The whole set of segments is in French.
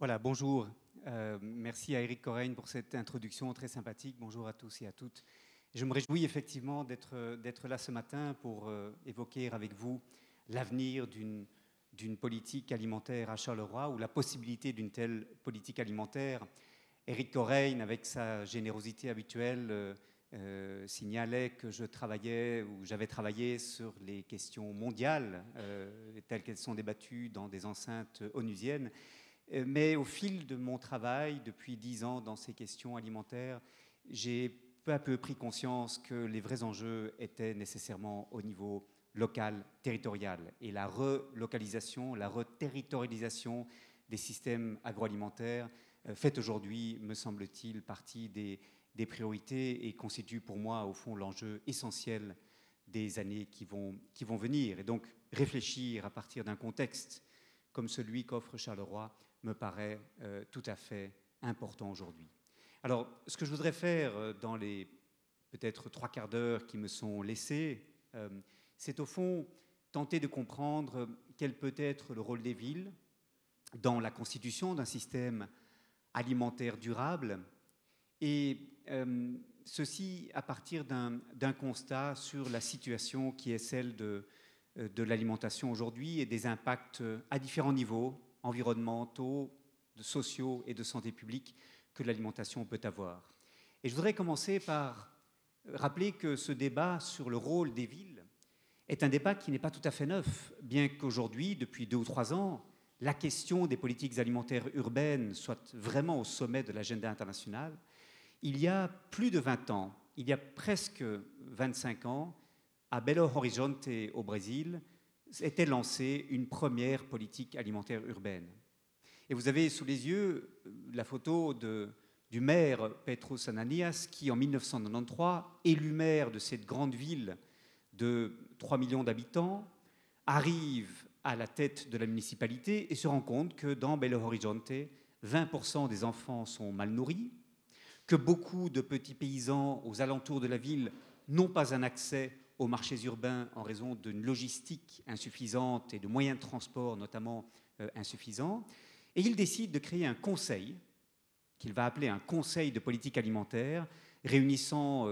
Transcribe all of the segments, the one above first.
Voilà, bonjour. Euh, merci à Eric Corregne pour cette introduction très sympathique. Bonjour à tous et à toutes. Je me réjouis effectivement d'être là ce matin pour euh, évoquer avec vous l'avenir d'une politique alimentaire à Charleroi ou la possibilité d'une telle politique alimentaire. Eric Corregne, avec sa générosité habituelle, euh, euh, signalait que je travaillais ou j'avais travaillé sur les questions mondiales telles qu'elles sont débattues dans des enceintes onusiennes. Mais au fil de mon travail, depuis dix ans dans ces questions alimentaires, j'ai peu à peu pris conscience que les vrais enjeux étaient nécessairement au niveau local, territorial. Et la relocalisation, la reterritorialisation des systèmes agroalimentaires euh, fait aujourd'hui, me semble-t-il, partie des, des, priorités et constitue pour moi, au fond, l'enjeu essentiel des années qui vont, qui vont venir. Et donc, réfléchir à partir d'un contexte comme celui qu'offre Charleroi me paraît euh, tout à fait important aujourd'hui. Alors, ce que je voudrais faire euh, dans les peut-être trois quarts d'heure qui me sont laissés, euh, c'est au fond tenter de comprendre quel peut être le rôle des villes dans la constitution d'un système alimentaire durable, et ceci à partir d'un constat sur la situation qui est celle de l'alimentation aujourd'hui et des impacts à différents niveaux, environnementaux, sociaux et de santé publique, que l'alimentation peut avoir. Et je voudrais commencer par rappeler que ce débat sur le rôle des villes est un débat qui n'est pas tout à fait neuf, bien qu'aujourd'hui, depuis deux ou trois ans, la question des politiques alimentaires urbaines soit vraiment au sommet de l'agenda international. Il y a plus de 20 ans, il y a presque 25 ans, à Belo Horizonte au Brésil, était lancée une première politique alimentaire urbaine. Et vous avez sous les yeux euh, la photo de, du maire Petros Ananias qui, en 1993, élu maire de cette grande ville de 3 millions d'habitants, arrive à la tête de la municipalité et se rend compte que dans Belo Horizonte, 20% des enfants sont mal nourris, que beaucoup de petits paysans aux alentours de la ville n'ont pas un accès aux marchés urbains en raison d'une logistique insuffisante et de moyens de transport notamment euh, insuffisants, et il décide de créer un conseil, qu'il va appeler un conseil de politique alimentaire, réunissant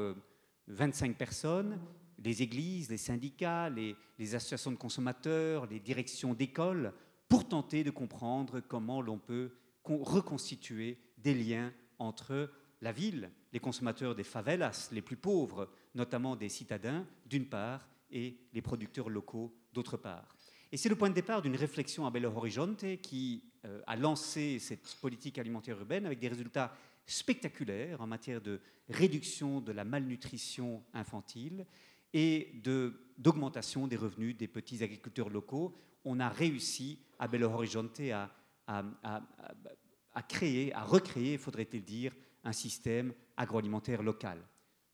25 euh, personnes, les églises, les syndicats, les, associations de consommateurs, les directions d'écoles, pour tenter de comprendre comment l'on peut reconstituer des liens entre la ville, les consommateurs des favelas, les plus pauvres, notamment des citadins, d'une part, et les producteurs locaux, d'autre part. Et c'est le point de départ d'une réflexion à Belo Horizonte qui euh, a lancé cette politique alimentaire urbaine avec des résultats spectaculaires en matière de réduction de la malnutrition infantile et d'augmentation des revenus des petits agriculteurs locaux. On a réussi à Belo Horizonte à, à créer, à recréer, faudrait-il dire, un système agroalimentaire local.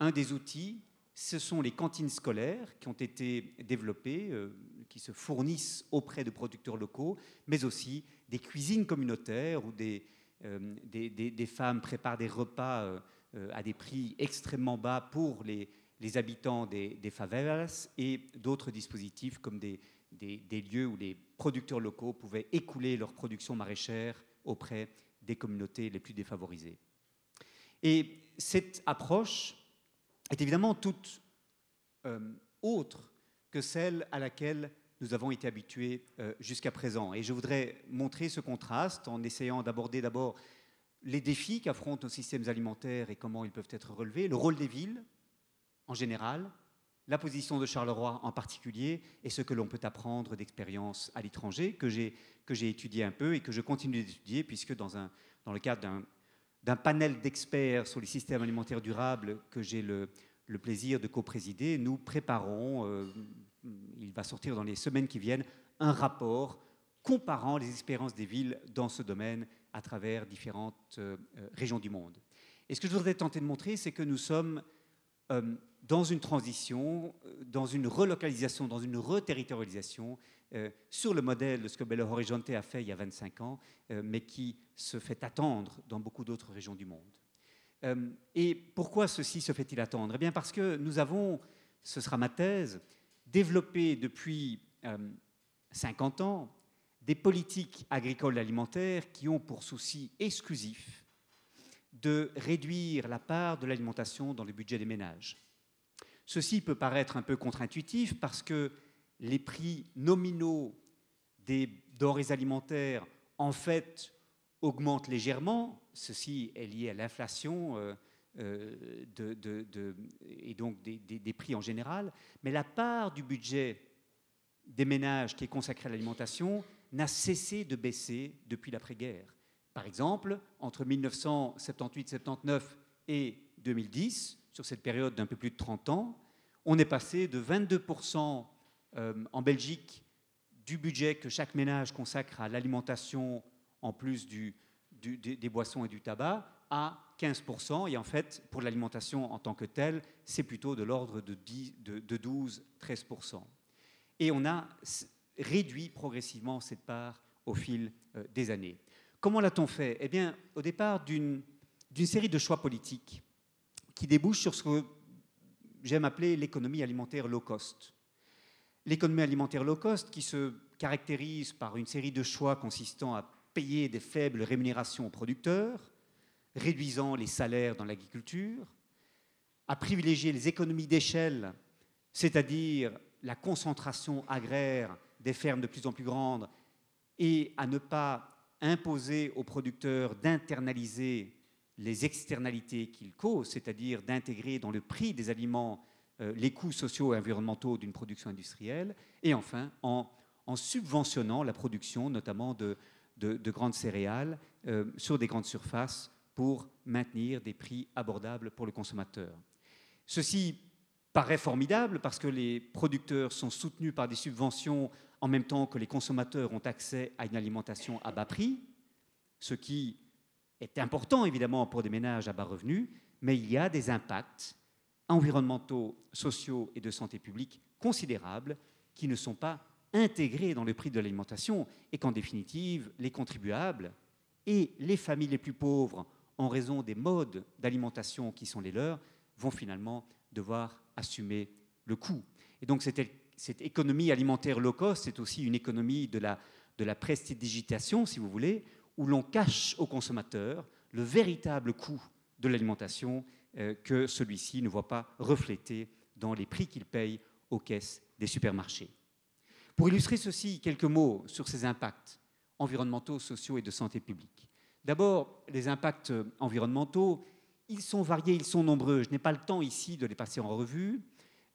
Un des outils, ce sont les cantines scolaires qui ont été développées, euh, qui se fournissent auprès de producteurs locaux, mais aussi des cuisines communautaires où des, euh, femmes préparent des repas euh, à des prix extrêmement bas pour les, les habitants des, favelas et d'autres dispositifs comme des, lieux où les producteurs locaux pouvaient écouler leur production maraîchère auprès des communautés les plus défavorisées. Et cette approche est évidemment toute euh, autre que celle à laquelle nous avons été habitués euh, jusqu'à présent. Et je voudrais montrer ce contraste en essayant d'aborder d'abord les défis qu'affrontent nos systèmes alimentaires et comment ils peuvent être relevés, le rôle des villes en général, la position de Charleroi en particulier et ce que l'on peut apprendre d'expériences à l'étranger que j'ai étudié un peu et que je continue d'étudier puisque dans, un, dans le cadre d'un d'un panel d'experts sur les systèmes alimentaires durables que j'ai le, plaisir de co-présider, nous préparons, euh, il va sortir dans les semaines qui viennent, un rapport comparant les expériences des villes dans ce domaine à travers différentes euh, régions du monde. Et ce que je voudrais tenter de montrer, c'est que nous sommes euh, dans une transition, dans une relocalisation, dans une reterritorialisation euh, sur le modèle de ce que Belo Horizonte a fait il y a 25 ans, euh, mais qui se fait attendre dans beaucoup d'autres régions du monde. Euh, et pourquoi ceci se fait-il attendre? Eh bien parce que nous avons, ce sera ma thèse, développé depuis 50 ans des politiques agricoles alimentaires qui ont pour souci exclusif de réduire la part de l'alimentation dans le budget des ménages. Ceci peut paraître un peu contre-intuitif parce que les prix nominaux des denrées alimentaires, en fait, augmentent légèrement. Ceci est lié à l'inflation euh, euh, et donc des, prix en général. Mais la part du budget des ménages qui est consacrée à l'alimentation n'a cessé de baisser depuis l'après-guerre. Par exemple, entre 1978-79 et 2010, sur cette période d'un peu plus de 30 ans, on est passé de 22% euh, en Belgique du budget que chaque ménage consacre à l'alimentation en plus des boissons et du tabac à 15%. Et en fait, pour l'alimentation en tant que telle, c'est plutôt de l'ordre de, de 12-13%. Et on a réduit progressivement cette part au fil euh, des années. Comment l'a-t-on fait? Eh bien, au départ, d'une série de choix politiques qui débouchent sur ce que j'aime appeler l'économie alimentaire low cost. L'économie alimentaire low cost qui se caractérise par une série de choix consistant à payer des faibles rémunérations aux producteurs, réduisant les salaires dans l'agriculture, à privilégier les économies d'échelle, c'est-à-dire la concentration agraire des fermes de plus en plus grandes, et à ne pas imposer aux producteurs d'internaliser les externalités qu'ils causent, c'est-à-dire d'intégrer dans le prix des aliments les coûts sociaux et environnementaux d'une production industrielle, et enfin en, subventionnant la production notamment de, grandes céréales euh, sur des grandes surfaces pour maintenir des prix abordables pour le consommateur. Ceci paraît formidable parce que les producteurs sont soutenus par des subventions en même temps que les consommateurs ont accès à une alimentation à bas prix, ce qui est important évidemment pour des ménages à bas revenus, mais il y a des impacts environnementaux, sociaux et de santé publique considérables qui ne sont pas intégrés dans le prix de l'alimentation et qu'en définitive, les contribuables et les familles les plus pauvres, en raison des modes d'alimentation qui sont les leurs, vont finalement devoir assumer le coût. Et donc cette économie alimentaire low cost, c'est aussi une économie de la, de la prestidigitation, si vous voulez, où l'on cache aux consommateurs le véritable coût de l'alimentation que celui-ci ne voit pas reflété dans les prix qu'il paye aux caisses des supermarchés. Pour illustrer ceci, quelques mots sur ces impacts environnementaux, sociaux et de santé publique. D'abord, les impacts environnementaux, ils sont variés, ils sont nombreux. Je n'ai pas le temps ici de les passer en revue.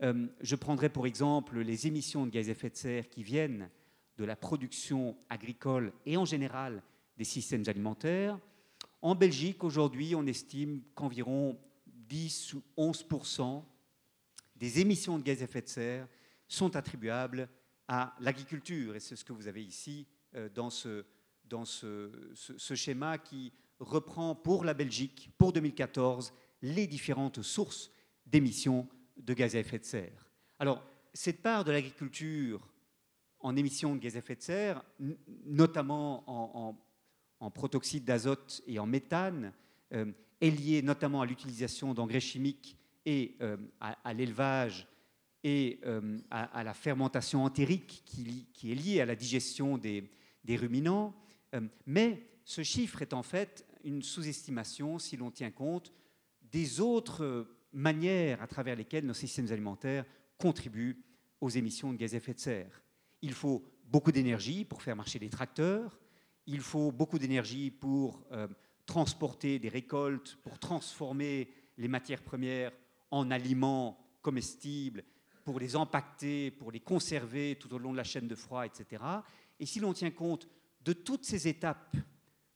Euh, je prendrai pour exemple les émissions de gaz à effet de serre qui viennent de la production agricole et en général des systèmes alimentaires. En Belgique, aujourd'hui, on estime qu'environ 10 ou 11% des émissions de gaz à effet de serre sont attribuables à l'agriculture. Et c'est ce que vous avez ici euh, dans, ce, schéma qui reprend pour la Belgique, pour 2014, les différentes sources d'émissions de gaz à effet de serre. Alors, cette part de l'agriculture en émissions de gaz à effet de serre, notamment en, protoxyde d'azote et en méthane, euh, est liée notamment à l'utilisation d'engrais chimiques et euh, à, l'élevage et euh, à, la fermentation entérique qui, est liée à la digestion des, ruminants. mais ce chiffre est en fait une sous-estimation si l'on tient compte des autres manières à travers lesquelles nos systèmes alimentaires contribuent aux émissions de gaz à effet de serre. Il faut beaucoup d'énergie pour faire marcher les tracteurs, il faut beaucoup d'énergie pour euh, transporter des récoltes, pour transformer les matières premières en aliments comestibles, pour les empaqueter, pour les conserver tout au long de la chaîne de froid, etc. Et si l'on tient compte de toutes ces étapes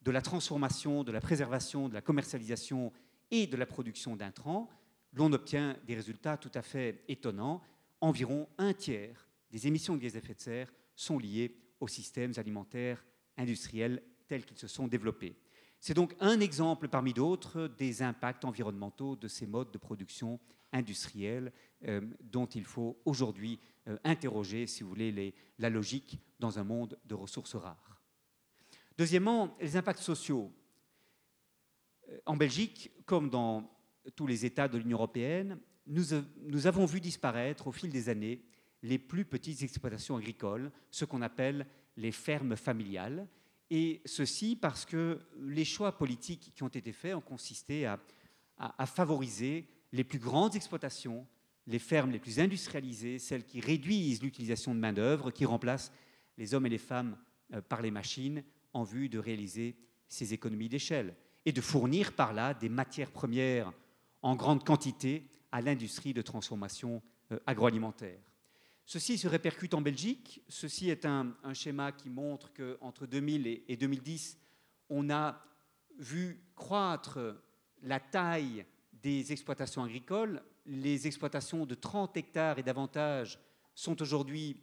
de la transformation, de la préservation, de la commercialisation et de la production d'intrants, l'on obtient des résultats tout à fait étonnants. Environ un tiers des émissions de gaz à effet de serre sont liées aux systèmes alimentaires industriels tels qu'ils se sont développés. C'est donc un exemple parmi d'autres des impacts environnementaux de ces modes de production industriels euh, dont il faut aujourd'hui euh, interroger, si vous voulez, la logique dans un monde de ressources rares. Deuxièmement, les impacts sociaux. Euh, en Belgique, comme dans tous les États de l'Union européenne, nous, avons vu disparaître au fil des années les plus petites exploitations agricoles, ce qu'on appelle les fermes familiales. Et ceci parce que les choix politiques qui ont été faits ont consisté à, favoriser les plus grandes exploitations, les fermes les plus industrialisées, celles qui réduisent l'utilisation de main-d'œuvre, qui remplacent les hommes et les femmes euh, par les machines en vue de réaliser ces économies d'échelle et de fournir par là des matières premières en grande quantité à l'industrie de transformation euh, agroalimentaire. Ceci se répercute en Belgique. Ceci est un, schéma qui montre qu'entre 2000 et 2010, on a vu croître la taille des exploitations agricoles. Les exploitations de 30 hectares et davantage sont aujourd'hui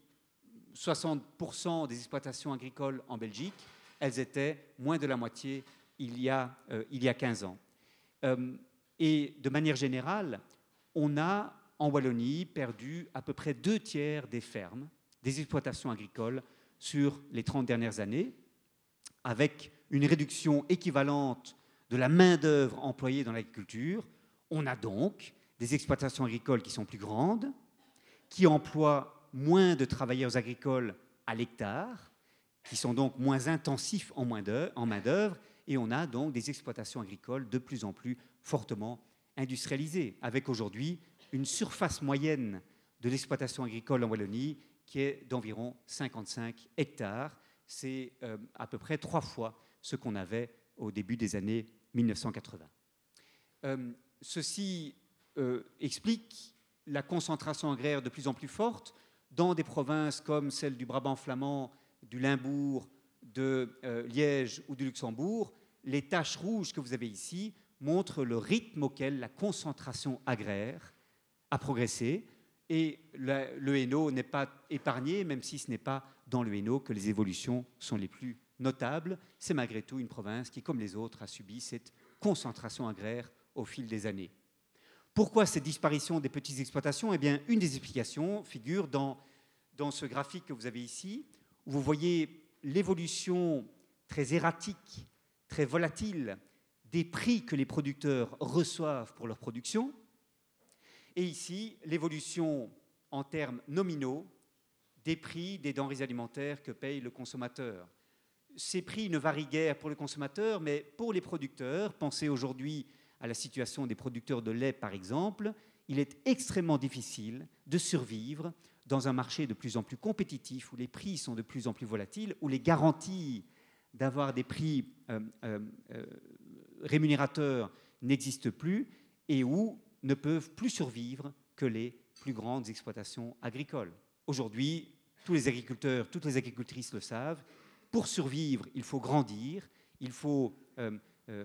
60% des exploitations agricoles en Belgique. Elles étaient moins de la moitié il y a, euh, il y a 15 ans. Euh, et de manière générale, on a en Wallonie perdu à peu près deux tiers des fermes, des exploitations agricoles sur les 30 dernières années, avec une réduction équivalente de la main-d'œuvre employée dans l'agriculture. On a donc des exploitations agricoles qui sont plus grandes, qui emploient moins de travailleurs agricoles à l'hectare, qui sont donc moins intensifs en main-d'œuvre, et on a donc des exploitations agricoles de plus en plus fortement industrialisées, avec aujourd'hui une surface moyenne de l'exploitation agricole en Wallonie qui est d'environ 55 hectares. C'est euh, à peu près trois fois ce qu'on avait au début des années 1980. Euh, ceci euh, explique la concentration agraire de plus en plus forte dans des provinces comme celle du Brabant flamand, du Limbourg, de Liège ou du Luxembourg. Les taches rouges que vous avez ici montrent le rythme auquel la concentration agraire a progressé et le Hainaut n'est pas épargné, même si ce n'est pas dans le Hainaut que les évolutions sont les plus notables. C'est malgré tout une province qui, comme les autres, a subi cette concentration agraire au fil des années. Pourquoi cette disparition des petites exploitations? Eh bien, une des explications figure dans, dans ce graphique que vous avez ici, où vous voyez l'évolution très erratique, très volatile des prix que les producteurs reçoivent pour leur production, et ici, l'évolution en termes nominaux des prix des denrées alimentaires que paye le consommateur. Ces prix ne varient guère pour le consommateur, mais pour les producteurs, pensez aujourd'hui à la situation des producteurs de lait par exemple, il est extrêmement difficile de survivre dans un marché de plus en plus compétitif, où les prix sont de plus en plus volatiles, où les garanties d'avoir des prix euh, euh, euh, rémunérateurs n'existent plus, et où ne peuvent plus survivre que les plus grandes exploitations agricoles. Aujourd'hui, tous les agriculteurs, toutes les agricultrices le savent, pour survivre, il faut grandir, il faut euh, euh,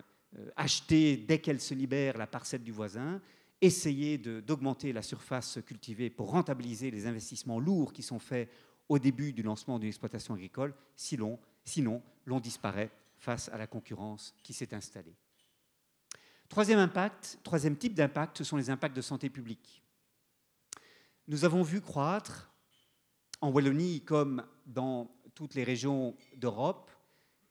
acheter dès qu'elle se libère la parcelle du voisin, essayer d'augmenter la surface cultivée pour rentabiliser les investissements lourds qui sont faits au début du lancement d'une exploitation agricole, sinon, sinon l'on disparaît face à la concurrence qui s'est installée. Troisième impact, troisième type d'impact, ce sont les impacts de santé publique. Nous avons vu croître en Wallonie comme dans toutes les régions d'Europe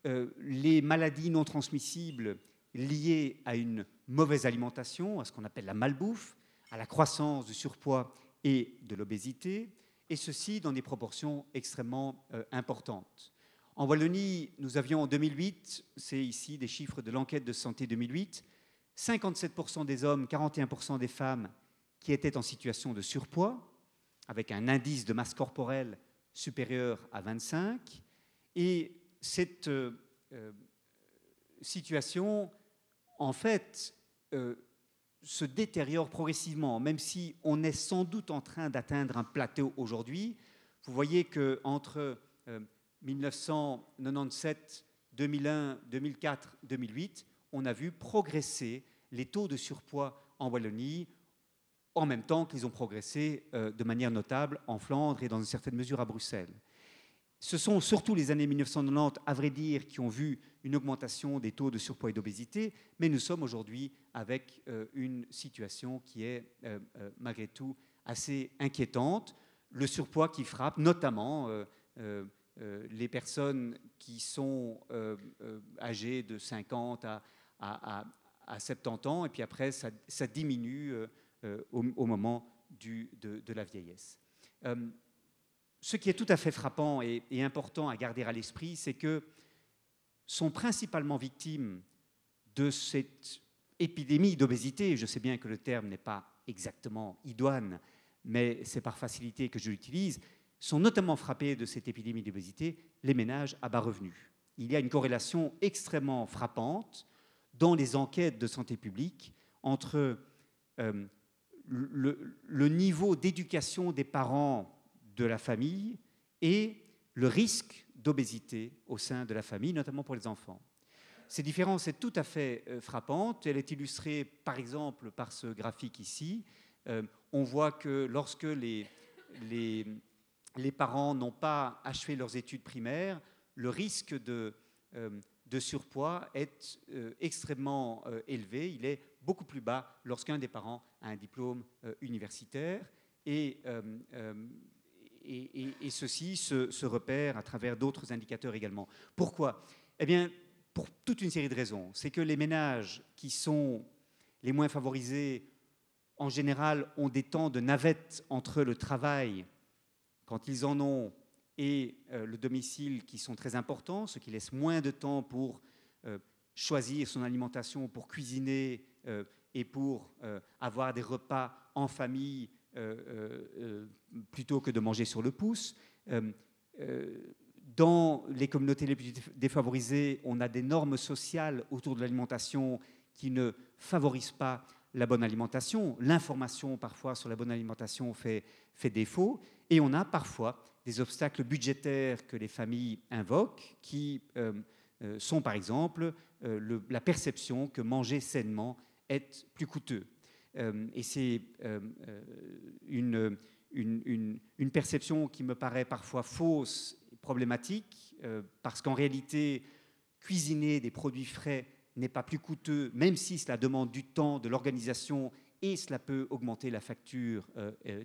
euh, les maladies non transmissibles liées à une mauvaise alimentation, à ce qu'on appelle la malbouffe, à la croissance du surpoids et de l'obésité, et ceci dans des proportions extrêmement euh, importantes. En Wallonie, nous avions en 2008, c'est ici des chiffres de l'enquête de santé 2008, 57% des hommes, 41% des femmes qui étaient en situation de surpoids, avec un indice de masse corporelle supérieur à 25. Et cette euh, euh, situation, en fait, euh, se détériore progressivement, même si on est sans doute en train d'atteindre un plateau aujourd'hui. Vous voyez qu'entre 1997, 2001, 2004, 2008, on a vu progresser les taux de surpoids en Wallonie en même temps qu'ils ont progressé euh, de manière notable en Flandre et dans une certaine mesure à Bruxelles. Ce sont surtout les années 1990, à vrai dire, qui ont vu une augmentation des taux de surpoids et d'obésité, mais nous sommes aujourd'hui avec euh, une situation qui est euh, malgré tout assez inquiétante. Le surpoids qui frappe notamment les personnes qui sont âgées de 50 à, à, à 70 ans, et puis après, ça, diminue euh, euh, au, moment de, la vieillesse. Euh, ce qui est tout à fait frappant et, important à garder à l'esprit, c'est que sont principalement victimes de cette épidémie d'obésité. Je sais bien que le terme n'est pas exactement idoine, mais c'est par facilité que je l'utilise. Sont notamment frappés de cette épidémie d'obésité les ménages à bas revenus. Il y a une corrélation extrêmement frappante dans les enquêtes de santé publique entre euh, le, niveau d'éducation des parents de la famille et le risque d'obésité au sein de la famille, notamment pour les enfants. Cette différence est tout à fait euh, frappante. Elle est illustrée par exemple par ce graphique ici. Euh, on voit que lorsque les, les, les parents n'ont pas achevé leurs études primaires, le risque de, euh, de surpoids est extrêmement élevé. Il est beaucoup plus bas lorsqu'un des parents a un diplôme universitaire. Et ceci se, repère à travers d'autres indicateurs également. Pourquoi? Eh bien, pour toute une série de raisons. C'est que les ménages qui sont les moins favorisés, en général, ont des temps de navette entre le travail, quand ils en ont, et euh, le domicile qui sont très importants, ce qui laisse moins de temps pour euh, choisir son alimentation, pour cuisiner euh, et pour avoir des repas en famille plutôt que de manger sur le pouce. dans les communautés les plus défavorisées, on a des normes sociales autour de l'alimentation qui ne favorisent pas la bonne alimentation. L'information parfois sur la bonne alimentation fait, fait défaut. Et on a parfois des obstacles budgétaires que les familles invoquent, qui sont par exemple la perception que manger sainement est plus coûteux. Euh, et c'est euh, euh, une, une, perception qui me paraît parfois fausse, problématique, parce qu'en réalité, cuisiner des produits frais n'est pas plus coûteux, même si cela demande du temps, de l'organisation, et cela peut augmenter la facture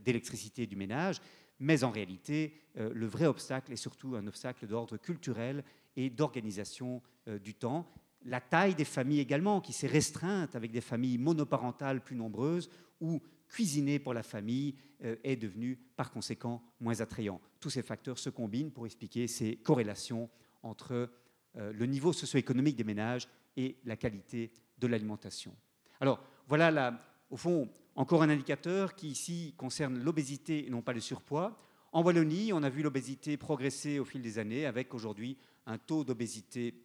d'électricité du ménage. Mais en réalité, le vrai obstacle est surtout un obstacle d'ordre culturel et d'organisation du temps la taille des familles également, qui s'est restreinte avec des familles monoparentales plus nombreuses, où cuisiner pour la famille euh, est devenu par conséquent moins attrayant. Tous ces facteurs se combinent pour expliquer ces corrélations entre euh, le niveau socio-économique des ménages et la qualité de l'alimentation. Alors voilà, au fond, encore un indicateur qui ici concerne l'obésité et non pas le surpoids. En Wallonie, on a vu l'obésité progresser au fil des années avec aujourd'hui un taux d'obésité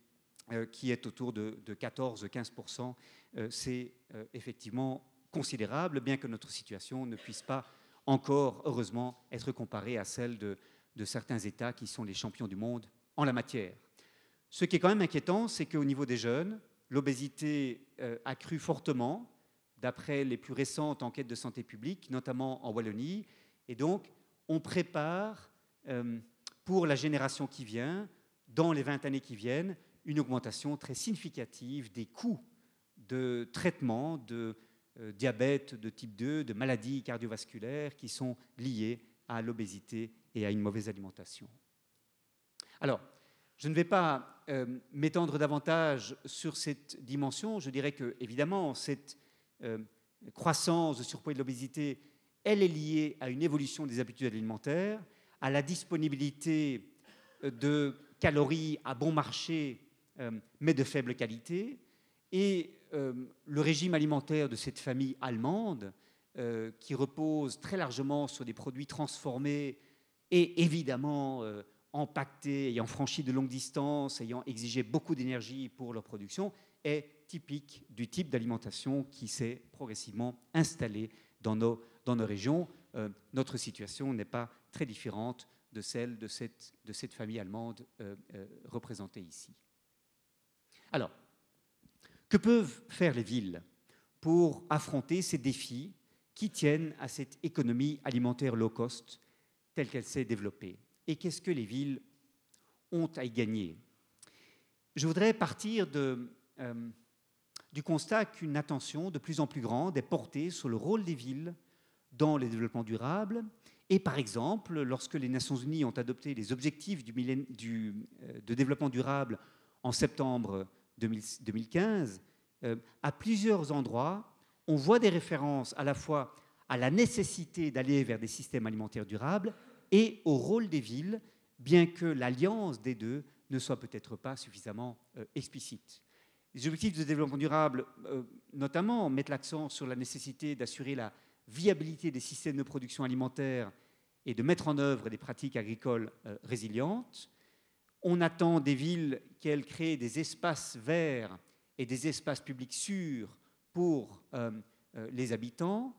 euh, qui est autour de, 14-15%. Euh, c'est euh, effectivement considérable, bien que notre situation ne puisse pas encore, heureusement, être comparée à celle de, certains États qui sont les champions du monde en la matière. Ce qui est quand même inquiétant, c'est qu'au niveau des jeunes, l'obésité a cru fortement, d'après les plus récentes enquêtes de santé publique, notamment en Wallonie. Et donc, on prépare pour la génération qui vient, dans les 20 années qui viennent, une augmentation très significative des coûts de traitement de euh, diabète de type 2, de maladies cardiovasculaires qui sont liées à l'obésité et à une mauvaise alimentation. Alors, je ne vais pas euh, m'étendre davantage sur cette dimension. Je dirais que, évidemment, cette euh, croissance de surpoids et de l'obésité, elle est liée à une évolution des habitudes alimentaires, à la disponibilité de calories à bon marché euh, mais de faible qualité. Et euh, le régime alimentaire de cette famille allemande, euh, qui repose très largement sur des produits transformés et évidemment empaquetés, ayant franchi de longues distances, ayant exigé beaucoup d'énergie pour leur production, est typique du type d'alimentation qui s'est progressivement installé dans nos, régions. notre situation n'est pas très différente de celle de cette, famille allemande représentée ici. Alors, que peuvent faire les villes pour affronter ces défis qui tiennent à cette économie alimentaire low cost telle qu'elle s'est développée? Et qu'est-ce que les villes ont à y gagner? Je voudrais partir de, euh, du constat qu'une attention de plus en plus grande est portée sur le rôle des villes dans le développement durable. Et par exemple, lorsque les Nations Unies ont adopté les objectifs du, du, euh, de développement durable en septembre 2015, euh, à plusieurs endroits, on voit des références à la fois à la nécessité d'aller vers des systèmes alimentaires durables, et au rôle des villes, bien que l'alliance des deux ne soit peut-être pas suffisamment euh, explicite. Les objectifs de développement durable, euh, notamment, mettent l'accent sur la nécessité d'assurer la viabilité des systèmes de production alimentaire et de mettre en œuvre des pratiques agricoles euh, résilientes. On attend des villes qu'elles créent des espaces verts et des espaces publics sûrs pour les habitants,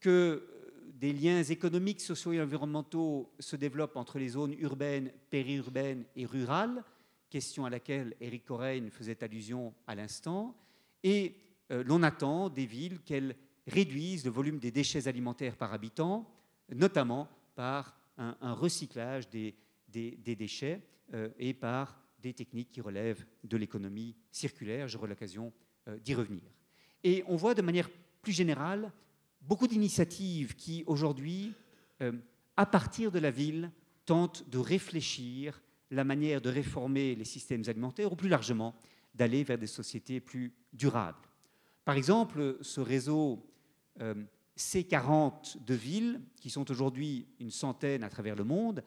que des liens économiques, sociaux et environnementaux se développent entre les zones urbaines, périurbaines et rurales, question à laquelle Eric Corain faisait allusion à l'instant, et euh, l'on attend des villes qu'elles réduisent le volume des déchets alimentaires par habitant, notamment par un, recyclage des, déchets euh, et par des techniques qui relèvent de l'économie circulaire. J'aurai l'occasion euh, d'y revenir. Et on voit de manière plus générale beaucoup d'initiatives qui, aujourd'hui, à partir de la ville, tentent de réfléchir la manière de réformer les systèmes alimentaires ou plus largement d'aller vers des sociétés plus durables. Par exemple, ce réseau euh, C40 de villes, qui sont aujourd'hui une centaine à travers le monde,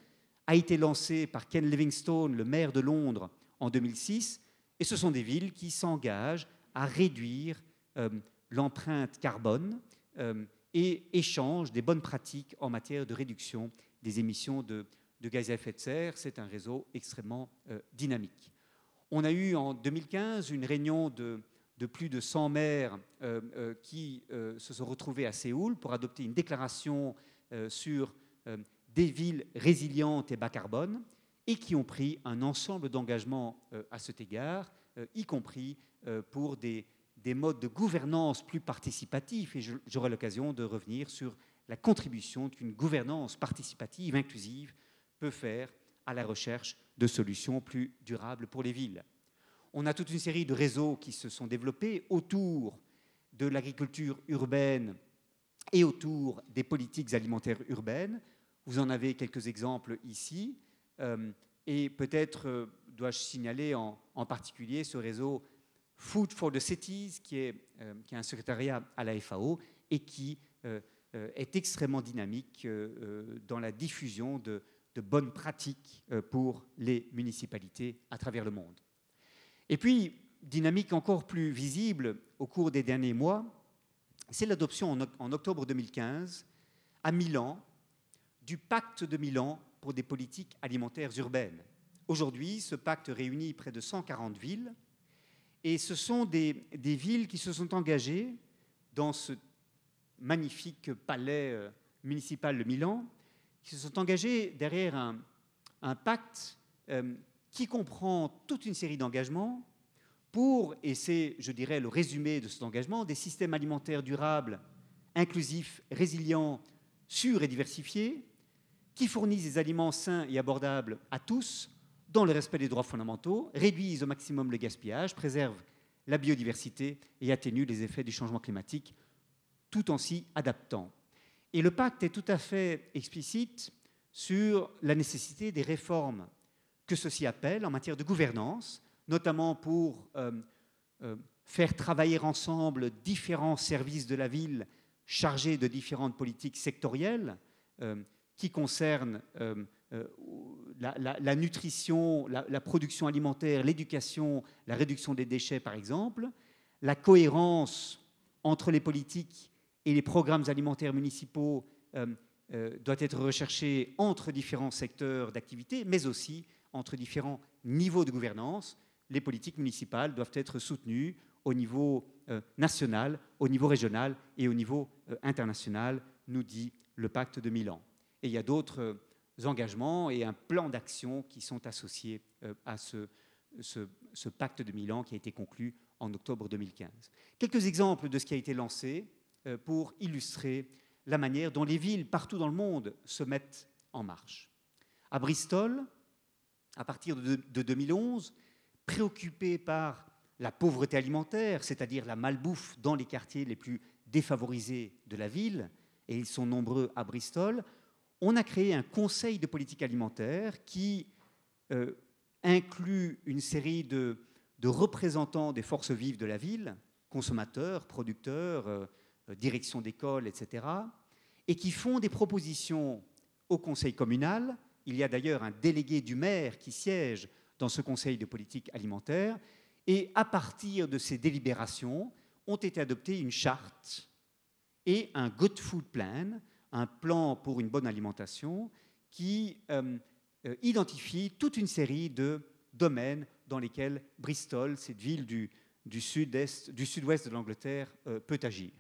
a été lancé par Ken Livingstone, le maire de Londres, en 2006, et ce sont des villes qui s'engagent à réduire euh, l'empreinte carbone euh, et échange des bonnes pratiques en matière de réduction des émissions de, gaz à effet de serre. C'est un réseau extrêmement euh, dynamique. On a eu en 2015 une réunion de, plus de 100 maires euh, qui se sont retrouvés à Séoul pour adopter une déclaration sur des villes résilientes et bas carbone et qui ont pris un ensemble d'engagements à cet égard, y compris pour des, des modes de gouvernance plus participatifs, et j'aurai l'occasion de revenir sur la contribution qu'une gouvernance participative inclusive peut faire à la recherche de solutions plus durables pour les villes. On a toute une série de réseaux qui se sont développés autour de l'agriculture urbaine et autour des politiques alimentaires urbaines. Vous en avez quelques exemples ici. Euh, et peut-être euh, dois-je signaler en, particulier ce réseau Food for the Cities, qui est, euh, qui est un secrétariat à la FAO et qui est extrêmement dynamique dans la diffusion de, de bonnes pratiques pour les municipalités à travers le monde. Et puis, dynamique encore plus visible au cours des derniers mois, c'est l'adoption en, octobre 2015 à Milan du pacte de Milan pour des politiques alimentaires urbaines. Aujourd'hui, ce pacte réunit près de 140 villes et ce sont des, villes qui se sont engagées dans ce magnifique palais euh, municipal de Milan, qui se sont engagées derrière un, pacte euh, qui comprend toute une série d'engagements pour, et c'est, je dirais, le résumé de cet engagement, des systèmes alimentaires durables, inclusifs, résilients, sûrs et diversifiés, qui fournissent des aliments sains et abordables à tous, dans le respect des droits fondamentaux, réduisent au maximum le gaspillage, préservent la biodiversité et atténuent les effets du changement climatique, tout en s'y adaptant. Et le pacte est tout à fait explicite sur la nécessité des réformes que ceci appelle en matière de gouvernance, notamment pour euh, euh, faire travailler ensemble différents services de la ville chargés de différentes politiques sectorielles euh, qui concernent la, nutrition, la, production alimentaire, l'éducation, la réduction des déchets, par exemple, la cohérence entre les politiques et les programmes alimentaires municipaux euh, euh, doit être recherchée entre différents secteurs d'activité, mais aussi entre différents niveaux de gouvernance. Les politiques municipales doivent être soutenues au niveau national, au niveau régional et au niveau international, nous dit le pacte de Milan. Et il y a d'autres engagements et un plan d'action qui sont associés euh, à ce, pacte de Milan qui a été conclu en octobre 2015. Quelques exemples de ce qui a été lancé euh, pour illustrer la manière dont les villes partout dans le monde se mettent en marche. À Bristol, à partir de, 2011, préoccupés par la pauvreté alimentaire, c'est-à-dire la malbouffe dans les quartiers les plus défavorisés de la ville, et ils sont nombreux à Bristol, on a créé un conseil de politique alimentaire qui euh, inclut une série de, représentants des forces vives de la ville, consommateurs, producteurs, euh, euh, direction d'école, etc., et qui font des propositions au conseil communal. Il y a d'ailleurs un délégué du maire qui siège dans ce conseil de politique alimentaire. Et à partir de ces délibérations, ont été adoptées une charte et un Good Food Plan, un plan pour une bonne alimentation, qui euh, euh, identifie toute une série de domaines dans lesquels Bristol, cette ville du, sud-ouest de l'Angleterre, euh, peut agir.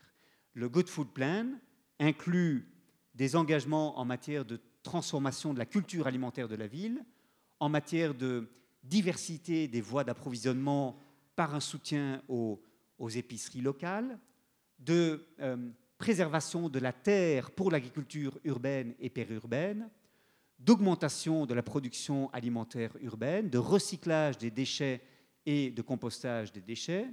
Le Good Food Plan inclut des engagements en matière de transformation de la culture alimentaire de la ville, en matière de diversité des voies d'approvisionnement par un soutien aux, épiceries locales, de euh, préservation de la terre pour l'agriculture urbaine et périurbaine, d'augmentation de la production alimentaire urbaine, de recyclage des déchets et de compostage des déchets,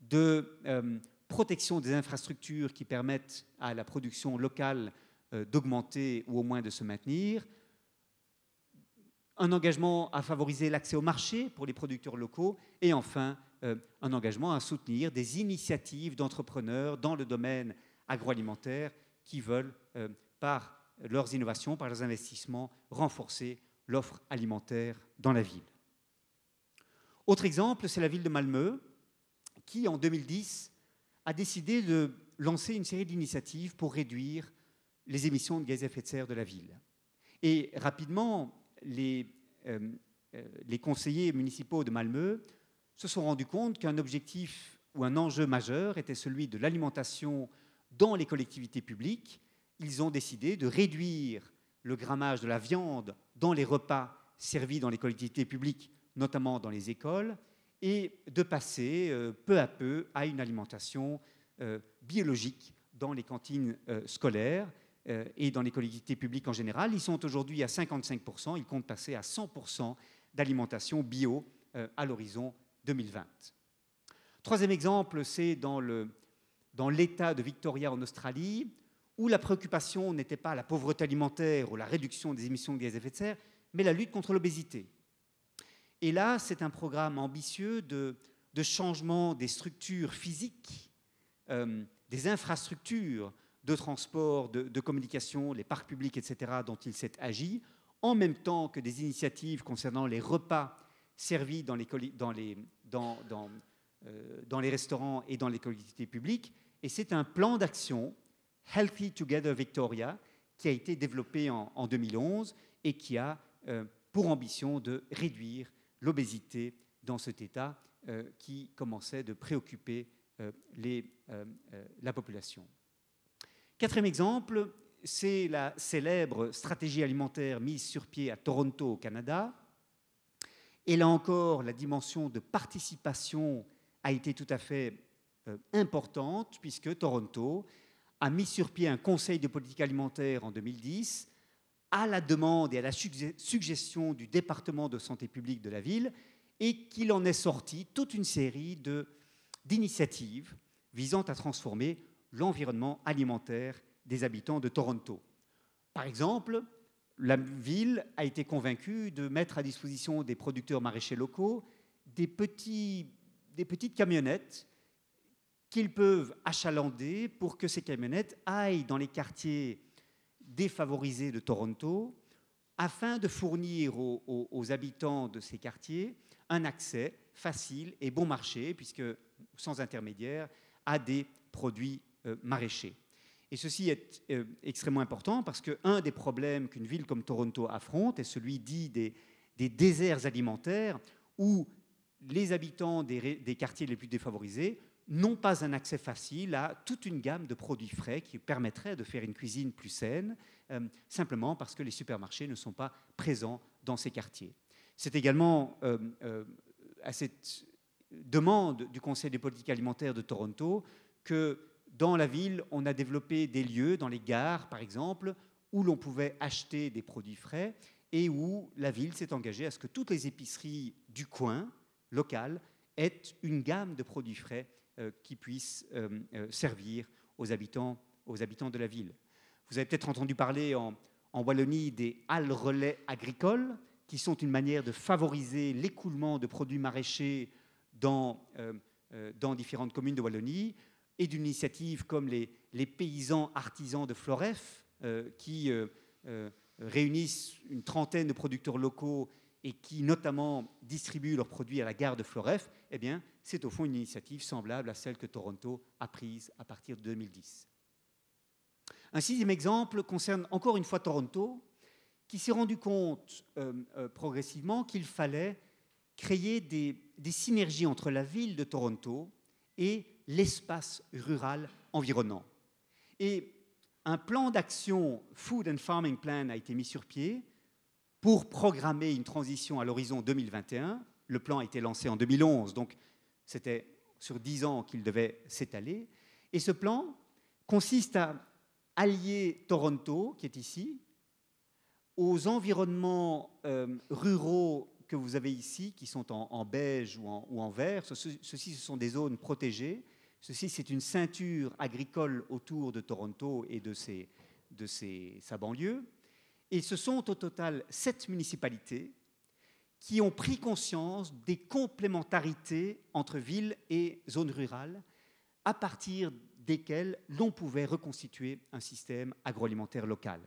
de euh, protection des infrastructures qui permettent à la production locale euh, d'augmenter ou au moins de se maintenir, un engagement à favoriser l'accès au marché pour les producteurs locaux et enfin euh, un engagement à soutenir des initiatives d'entrepreneurs dans le domaine agroalimentaire qui veulent, par leurs innovations, par leurs investissements, renforcer l'offre alimentaire dans la ville. Autre exemple, c'est la ville de Malmö, qui en 2010 a décidé de lancer une série d'initiatives pour réduire les émissions de gaz à effet de serre de la ville. Et rapidement, les, euh, euh, conseillers municipaux de Malmö se sont rendus compte qu'un objectif ou un enjeu majeur était celui de l'alimentation dans les collectivités publiques. Ils ont décidé de réduire le grammage de la viande dans les repas servis dans les collectivités publiques notamment dans les écoles, et de passer euh, peu à peu à une alimentation euh, biologique dans les cantines euh, scolaires et dans les collectivités publiques en général. Ils sont aujourd'hui à 55%, ils comptent passer à 100% d'alimentation bio à l'horizon 2020. Troisième exemple, c'est dans l'État de Victoria en Australie, où la préoccupation n'était pas la pauvreté alimentaire ou la réduction des émissions de gaz à effet de serre, mais la lutte contre l'obésité. Et là, c'est un programme ambitieux de, changement des structures physiques, euh, des infrastructures de transport, de, communication, les parcs publics, etc., dont il s'est agi, en même temps que des initiatives concernant les repas servis euh, dans, les restaurants et dans les collectivités publiques. Et c'est un plan d'action, Healthy Together Victoria, qui a été développé en, 2011 et qui a euh, pour ambition de réduire l'obésité dans cet État euh, qui commençait de préoccuper euh, euh, la population. Quatrième exemple, c'est la célèbre stratégie alimentaire mise sur pied à Toronto, au Canada. Et là encore, la dimension de participation a été tout à fait importante, puisque Toronto a mis sur pied un conseil de politique alimentaire en 2010 à la demande et à la suggestion du département de santé publique de la ville, et qu'il en est sorti toute une série d'initiatives visant à transformer l'environnement alimentaire des habitants de Toronto. Par exemple, la ville a été convaincue de mettre à disposition des producteurs maraîchers locaux des, petites camionnettes qu'ils peuvent achalander pour que ces camionnettes aillent dans les quartiers défavorisés de Toronto afin de fournir aux, habitants de ces quartiers un accès facile et bon marché, puisque sans intermédiaire, à des produits euh, maraîchers. Et ceci est euh, extrêmement important parce qu'un des problèmes qu'une ville comme Toronto affronte est celui dit des, déserts alimentaires où les habitants des quartiers les plus défavorisés n'ont pas un accès facile à toute une gamme de produits frais qui permettrait de faire une cuisine plus saine, euh, simplement parce que les supermarchés ne sont pas présents dans ces quartiers. C'est également euh, euh, à cette demande du Conseil des politiques alimentaires de Toronto que dans la ville, on a développé des lieux, dans les gares par exemple, où l'on pouvait acheter des produits frais et où la ville s'est engagée à ce que toutes les épiceries du coin, local, aient une gamme de produits frais qui puisse euh, euh, servir aux habitants, aux habitants de la ville. Vous avez peut-être entendu parler en, Wallonie des halles relais agricoles, qui sont une manière de favoriser l'écoulement de produits maraîchers dans, différentes communes de Wallonie, et d'une initiative comme les, les, paysans artisans de Floref, qui réunissent une trentaine de producteurs locaux et qui notamment distribuent leurs produits à la gare de Floref, eh bien, c'est au fond une initiative semblable à celle que Toronto a prise à partir de 2010. Un sixième exemple concerne encore une fois Toronto, qui s'est rendu compte euh, euh, progressivement qu'il fallait créer des, des, synergies entre la ville de Toronto et l'espace rural environnant. Et un plan d'action Food and Farming Plan a été mis sur pied pour programmer une transition à l'horizon 2021. Le plan a été lancé en 2011, donc c'était sur dix ans qu'il devait s'étaler. Et ce plan consiste à allier Toronto, qui est ici, aux environnements euh, ruraux que vous avez ici, qui sont en, beige ou en, vert. Ceci, ce sont des zones protégées. Ceci, c'est une ceinture agricole autour de Toronto et de, de sa banlieue. Et ce sont au total sept municipalités qui ont pris conscience des complémentarités entre villes et zones rurales à partir desquelles l'on pouvait reconstituer un système agroalimentaire local.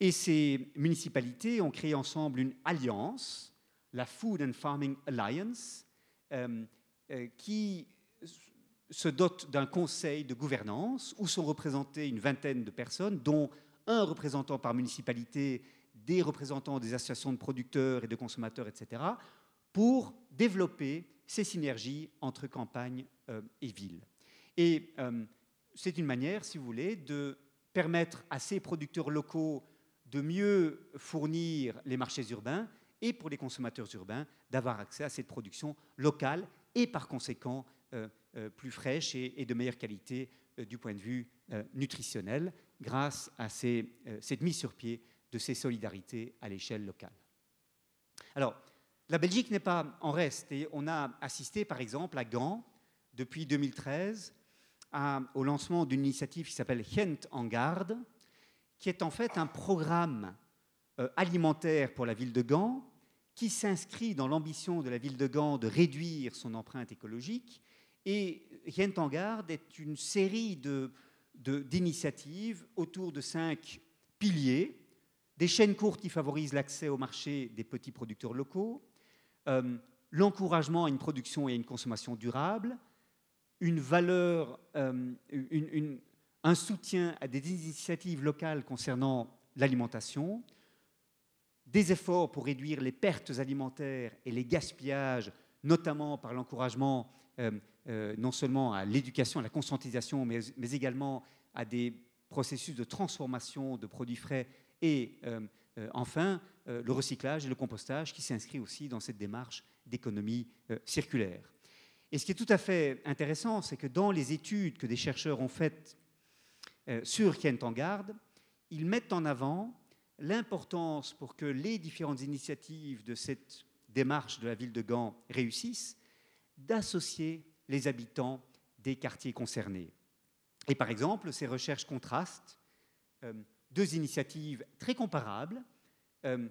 Et ces municipalités ont créé ensemble une alliance, la Food and Farming Alliance, euh, euh, qui se dote d'un conseil de gouvernance où sont représentées une vingtaine de personnes, dont un représentant par municipalité, des représentants des associations de producteurs et de consommateurs, etc., pour développer ces synergies entre campagne euh, et ville. Et euh, c'est une manière, si vous voulez, de permettre à ces producteurs locaux de mieux fournir les marchés urbains et pour les consommateurs urbains d'avoir accès à cette production locale et par conséquent euh, plus fraîche et, de meilleure qualité du point de vue nutritionnel grâce à euh, cette mise sur pied de ces solidarités à l'échelle locale. Alors, la Belgique n'est pas en reste et on a assisté par exemple à Gand depuis 2013 au lancement d'une initiative qui s'appelle Gent en garde, qui est en fait un programme euh, alimentaire pour la ville de Gand qui s'inscrit dans l'ambition de la ville de Gand de réduire son empreinte écologique. Et Gent en garde est une série de d'initiatives autour de cinq piliers. Des chaînes courtes qui favorisent l'accès au marché des petits producteurs locaux, euh, l'encouragement à une production et à une consommation durable, une valeur, euh, un soutien à des initiatives locales concernant l'alimentation, des efforts pour réduire les pertes alimentaires et les gaspillages, notamment par l'encouragement euh, non seulement à l'éducation, à la conscientisation, mais, également à des processus de transformation de produits frais et euh, enfin le recyclage et le compostage qui s'inscrit aussi dans cette démarche d'économie circulaire. Et ce qui est tout à fait intéressant, c'est que dans les études que des chercheurs ont faites sur Kent en garde, ils mettent en avant l'importance pour que les différentes initiatives de cette démarche de la ville de Gand réussissent, d'associer les habitants des quartiers concernés. Et par exemple, ces recherches contrastent euh, deux initiatives très comparables. Euh,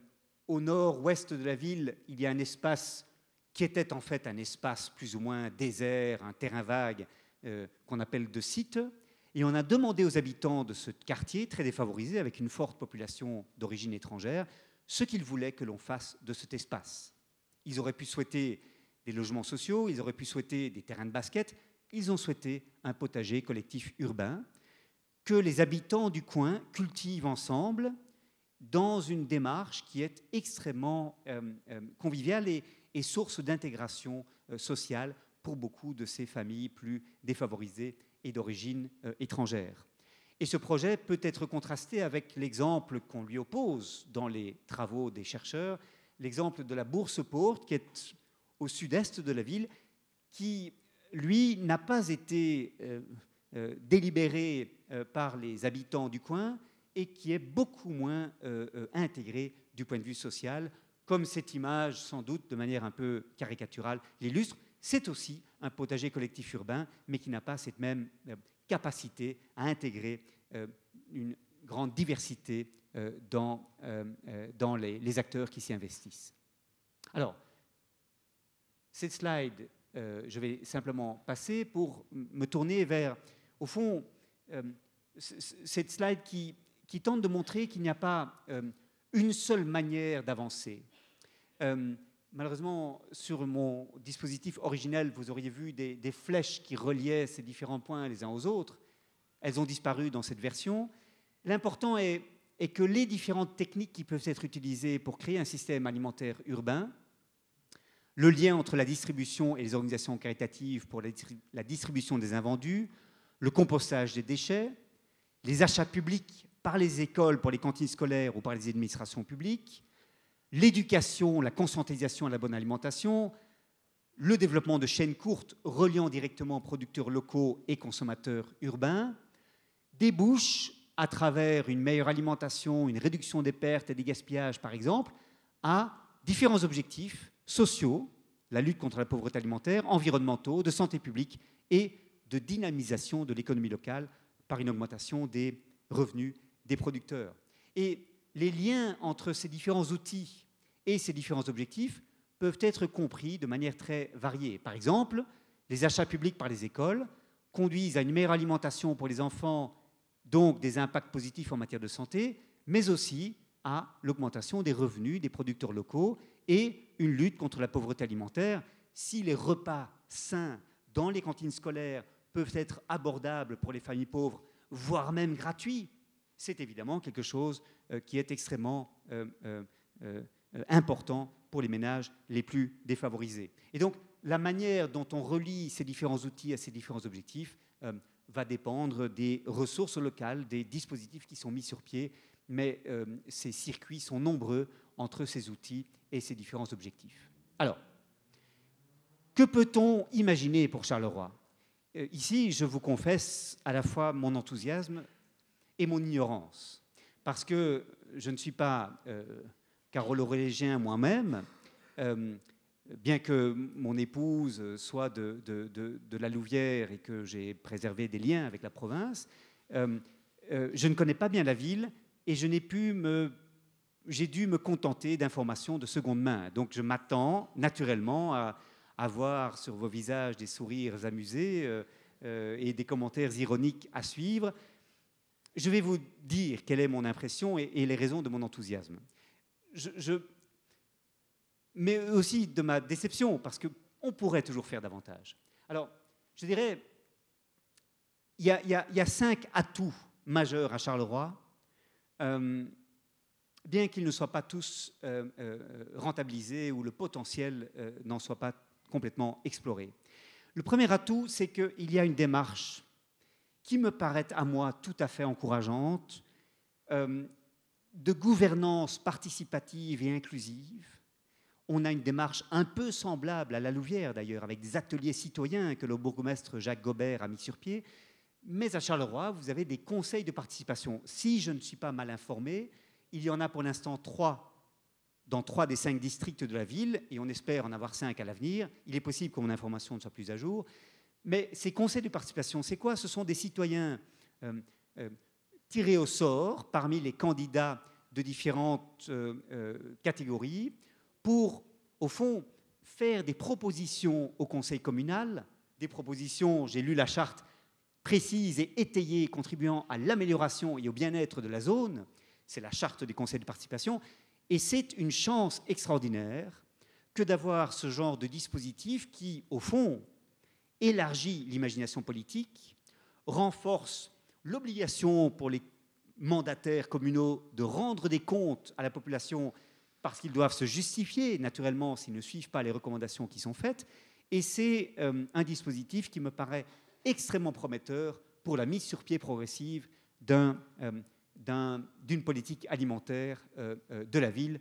au nord-ouest de la ville, il y a un espace qui était en fait un espace plus ou moins désert, un terrain vague euh, qu'on appelle de site. Et on a demandé aux habitants de ce quartier, très défavorisé, avec une forte population d'origine étrangère, ce qu'ils voulaient que l'on fasse de cet espace. Ils auraient pu souhaiter des logements sociaux, ils auraient pu souhaiter des terrains de basket, ils ont souhaité un potager collectif urbain que les habitants du coin cultivent ensemble dans une démarche qui est extrêmement euh, euh, conviviale et, source d'intégration euh, sociale pour beaucoup de ces familles plus défavorisées et d'origine étrangère. Et ce projet peut être contrasté avec l'exemple qu'on lui oppose dans les travaux des chercheurs, l'exemple de la bourse porte, qui est au sud-est de la ville, qui, lui, n'a pas été euh, euh, délibéré euh, par les habitants du coin et qui est beaucoup moins intégré du point de vue social, comme cette image, sans doute de manière un peu caricaturale, l'illustre. C'est aussi un potager collectif urbain, mais qui n'a pas cette même capacité à intégrer une grande diversité dans, dans les, les acteurs qui s'y investissent. Alors, cette slide, euh, je vais simplement passer pour me tourner vers, au fond, euh, cette slide qui, tente de montrer qu'il n'y a pas euh, une seule manière d'avancer. Malheureusement, sur mon dispositif originel, vous auriez vu des, flèches qui reliaient ces différents points les uns aux autres. Elles ont disparu dans cette version. L'important est, que les différentes techniques qui peuvent être utilisées pour créer un système alimentaire urbain, le lien entre la distribution et les organisations caritatives pour la distribution des invendus, le compostage des déchets, les achats publics par les écoles pour les cantines scolaires ou par les administrations publiques, l'éducation, la conscientisation à la bonne alimentation, le développement de chaînes courtes reliant directement producteurs locaux et consommateurs urbains, débouchent à travers une meilleure alimentation, une réduction des pertes et des gaspillages par exemple, à différents objectifs sociaux, la lutte contre la pauvreté alimentaire, environnementaux, de santé publique et de dynamisation de l'économie locale par une augmentation des revenus des producteurs. Et les liens entre ces différents outils et ces différents objectifs peuvent être compris de manière très variée. Par exemple, les achats publics par les écoles conduisent à une meilleure alimentation pour les enfants, donc des impacts positifs en matière de santé, mais aussi à l'augmentation des revenus des producteurs locaux et une lutte contre la pauvreté alimentaire. Si les repas sains dans les cantines scolaires peuvent être abordables pour les familles pauvres, voire même gratuits, c'est évidemment quelque chose euh, qui est extrêmement euh, euh, important pour les ménages les plus défavorisés. Et donc, la manière dont on relie ces différents outils à ces différents objectifs va dépendre des ressources locales, des dispositifs qui sont mis sur pied, mais ces circuits sont nombreux entre ces outils et ces différents objectifs. Alors, que peut-on imaginer pour Charleroi? Ici, je vous confesse à la fois mon enthousiasme et mon ignorance. Parce que je ne suis pas euh, carolo-rélégien moi-même, euh, bien que mon épouse soit de, de, la Louvière et que j'ai préservé des liens avec la province, euh, je ne connais pas bien la ville et je n'ai pu me j'ai dû me contenter d'informations de seconde main. Donc je m'attends naturellement à, avoir sur vos visages des sourires amusés et des commentaires ironiques à suivre. Je vais vous dire quelle est mon impression et, les raisons de mon enthousiasme. Mais aussi de ma déception, parce qu'on pourrait toujours faire davantage. Alors, je dirais, il y, a, cinq atouts majeurs à Charleroi, euh, bien qu'ils ne soient pas tous euh, euh, rentabilisés ou le potentiel n'en soit pas complètement exploré. Le premier atout, c'est qu'il y a une démarche qui me paraît à moi tout à fait encourageante, euh, de gouvernance participative et inclusive. On a une démarche un peu semblable à la Louvière d'ailleurs, avec des ateliers citoyens que le bourgmestre Jacques Gobert a mis sur pied. Mais à Charleroi, vous avez des conseils de participation. Si je ne suis pas mal informé, il y en a pour l'instant trois dans trois des cinq districts de la ville, et on espère en avoir cinq à l'avenir. Il est possible que mon information ne soit plus à jour. Mais ces conseils de participation, c'est quoi? Ce sont des citoyens euh, euh, tirés au sort parmi les candidats de différentes euh, catégories pour, au fond, faire des propositions au conseil communal, des propositions, j'ai lu la charte, précises et étayées, contribuant à l'amélioration et au bien-être de la zone. C'est la charte des conseils de participation. Et c'est une chance extraordinaire que d'avoir ce genre de dispositif qui, au fond, élargit l'imagination politique, renforce l'obligation pour les mandataires communaux de rendre des comptes à la population parce qu'ils doivent se justifier naturellement s'ils ne suivent pas les recommandations qui sont faites. Et c'est euh, un dispositif qui me paraît extrêmement prometteur pour la mise sur pied progressive euh, d'une politique alimentaire euh, de la ville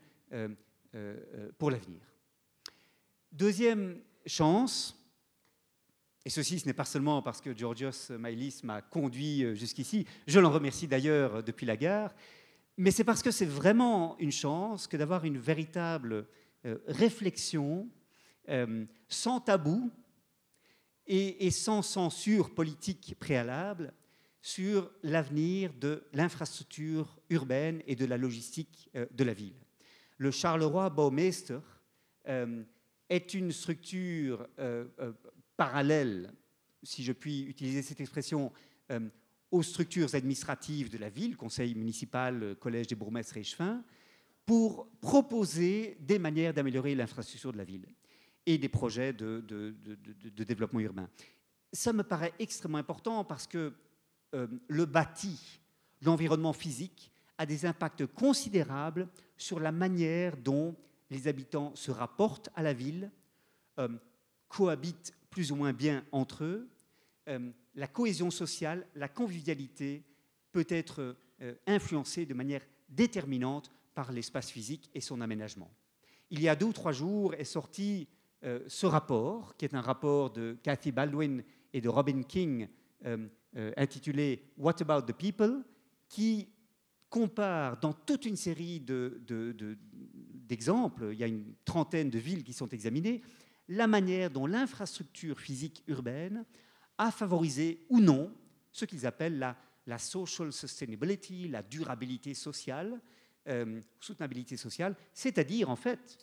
pour l'avenir. Deuxième chance, et ceci, ce n'est pas seulement parce que Georgios Mailis m'a conduit euh, jusqu'ici, je l'en remercie d'ailleurs euh, depuis la gare, mais c'est parce que c'est vraiment une chance que d'avoir une véritable euh, réflexion sans tabou et, sans censure politique préalable sur l'avenir de l'infrastructure urbaine et de la logistique de la ville. Le Charleroi Baumeister est une structure parallèle, si je puis utiliser cette expression, euh, aux structures administratives de la ville, conseil municipal, collège des bourgmestres et échevins, pour proposer des manières d'améliorer l'infrastructure de la ville et des projets de, développement urbain. Ça me paraît extrêmement important parce que euh, le bâti, l'environnement physique, a des impacts considérables sur la manière dont les habitants se rapportent à la ville, euh, cohabitent plus ou moins bien entre eux. Euh, la cohésion sociale, la convivialité peut être influencée de manière déterminante par l'espace physique et son aménagement. Il y a deux ou trois jours est sorti ce rapport, qui est un rapport de Cathy Baldwin et de Robin King, euh, intitulé What About the People, qui compare dans toute une série d'exemples, il y a une trentaine de villes qui sont examinées, la manière dont l'infrastructure physique urbaine a favorisé ou non ce qu'ils appellent la, social sustainability, la durabilité sociale, soutenabilité sociale, c'est-à-dire en fait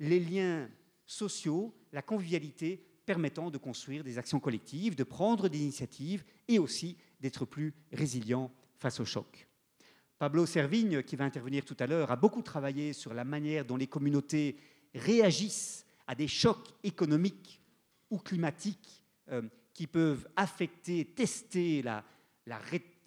les liens sociaux, la convivialité permettant de construire des actions collectives, de prendre des initiatives et aussi d'être plus résilient face au choc. Pablo Servigne, qui va intervenir tout à l'heure, a beaucoup travaillé sur la manière dont les communautés réagissent à des chocs économiques ou climatiques euh, qui peuvent affecter, tester la,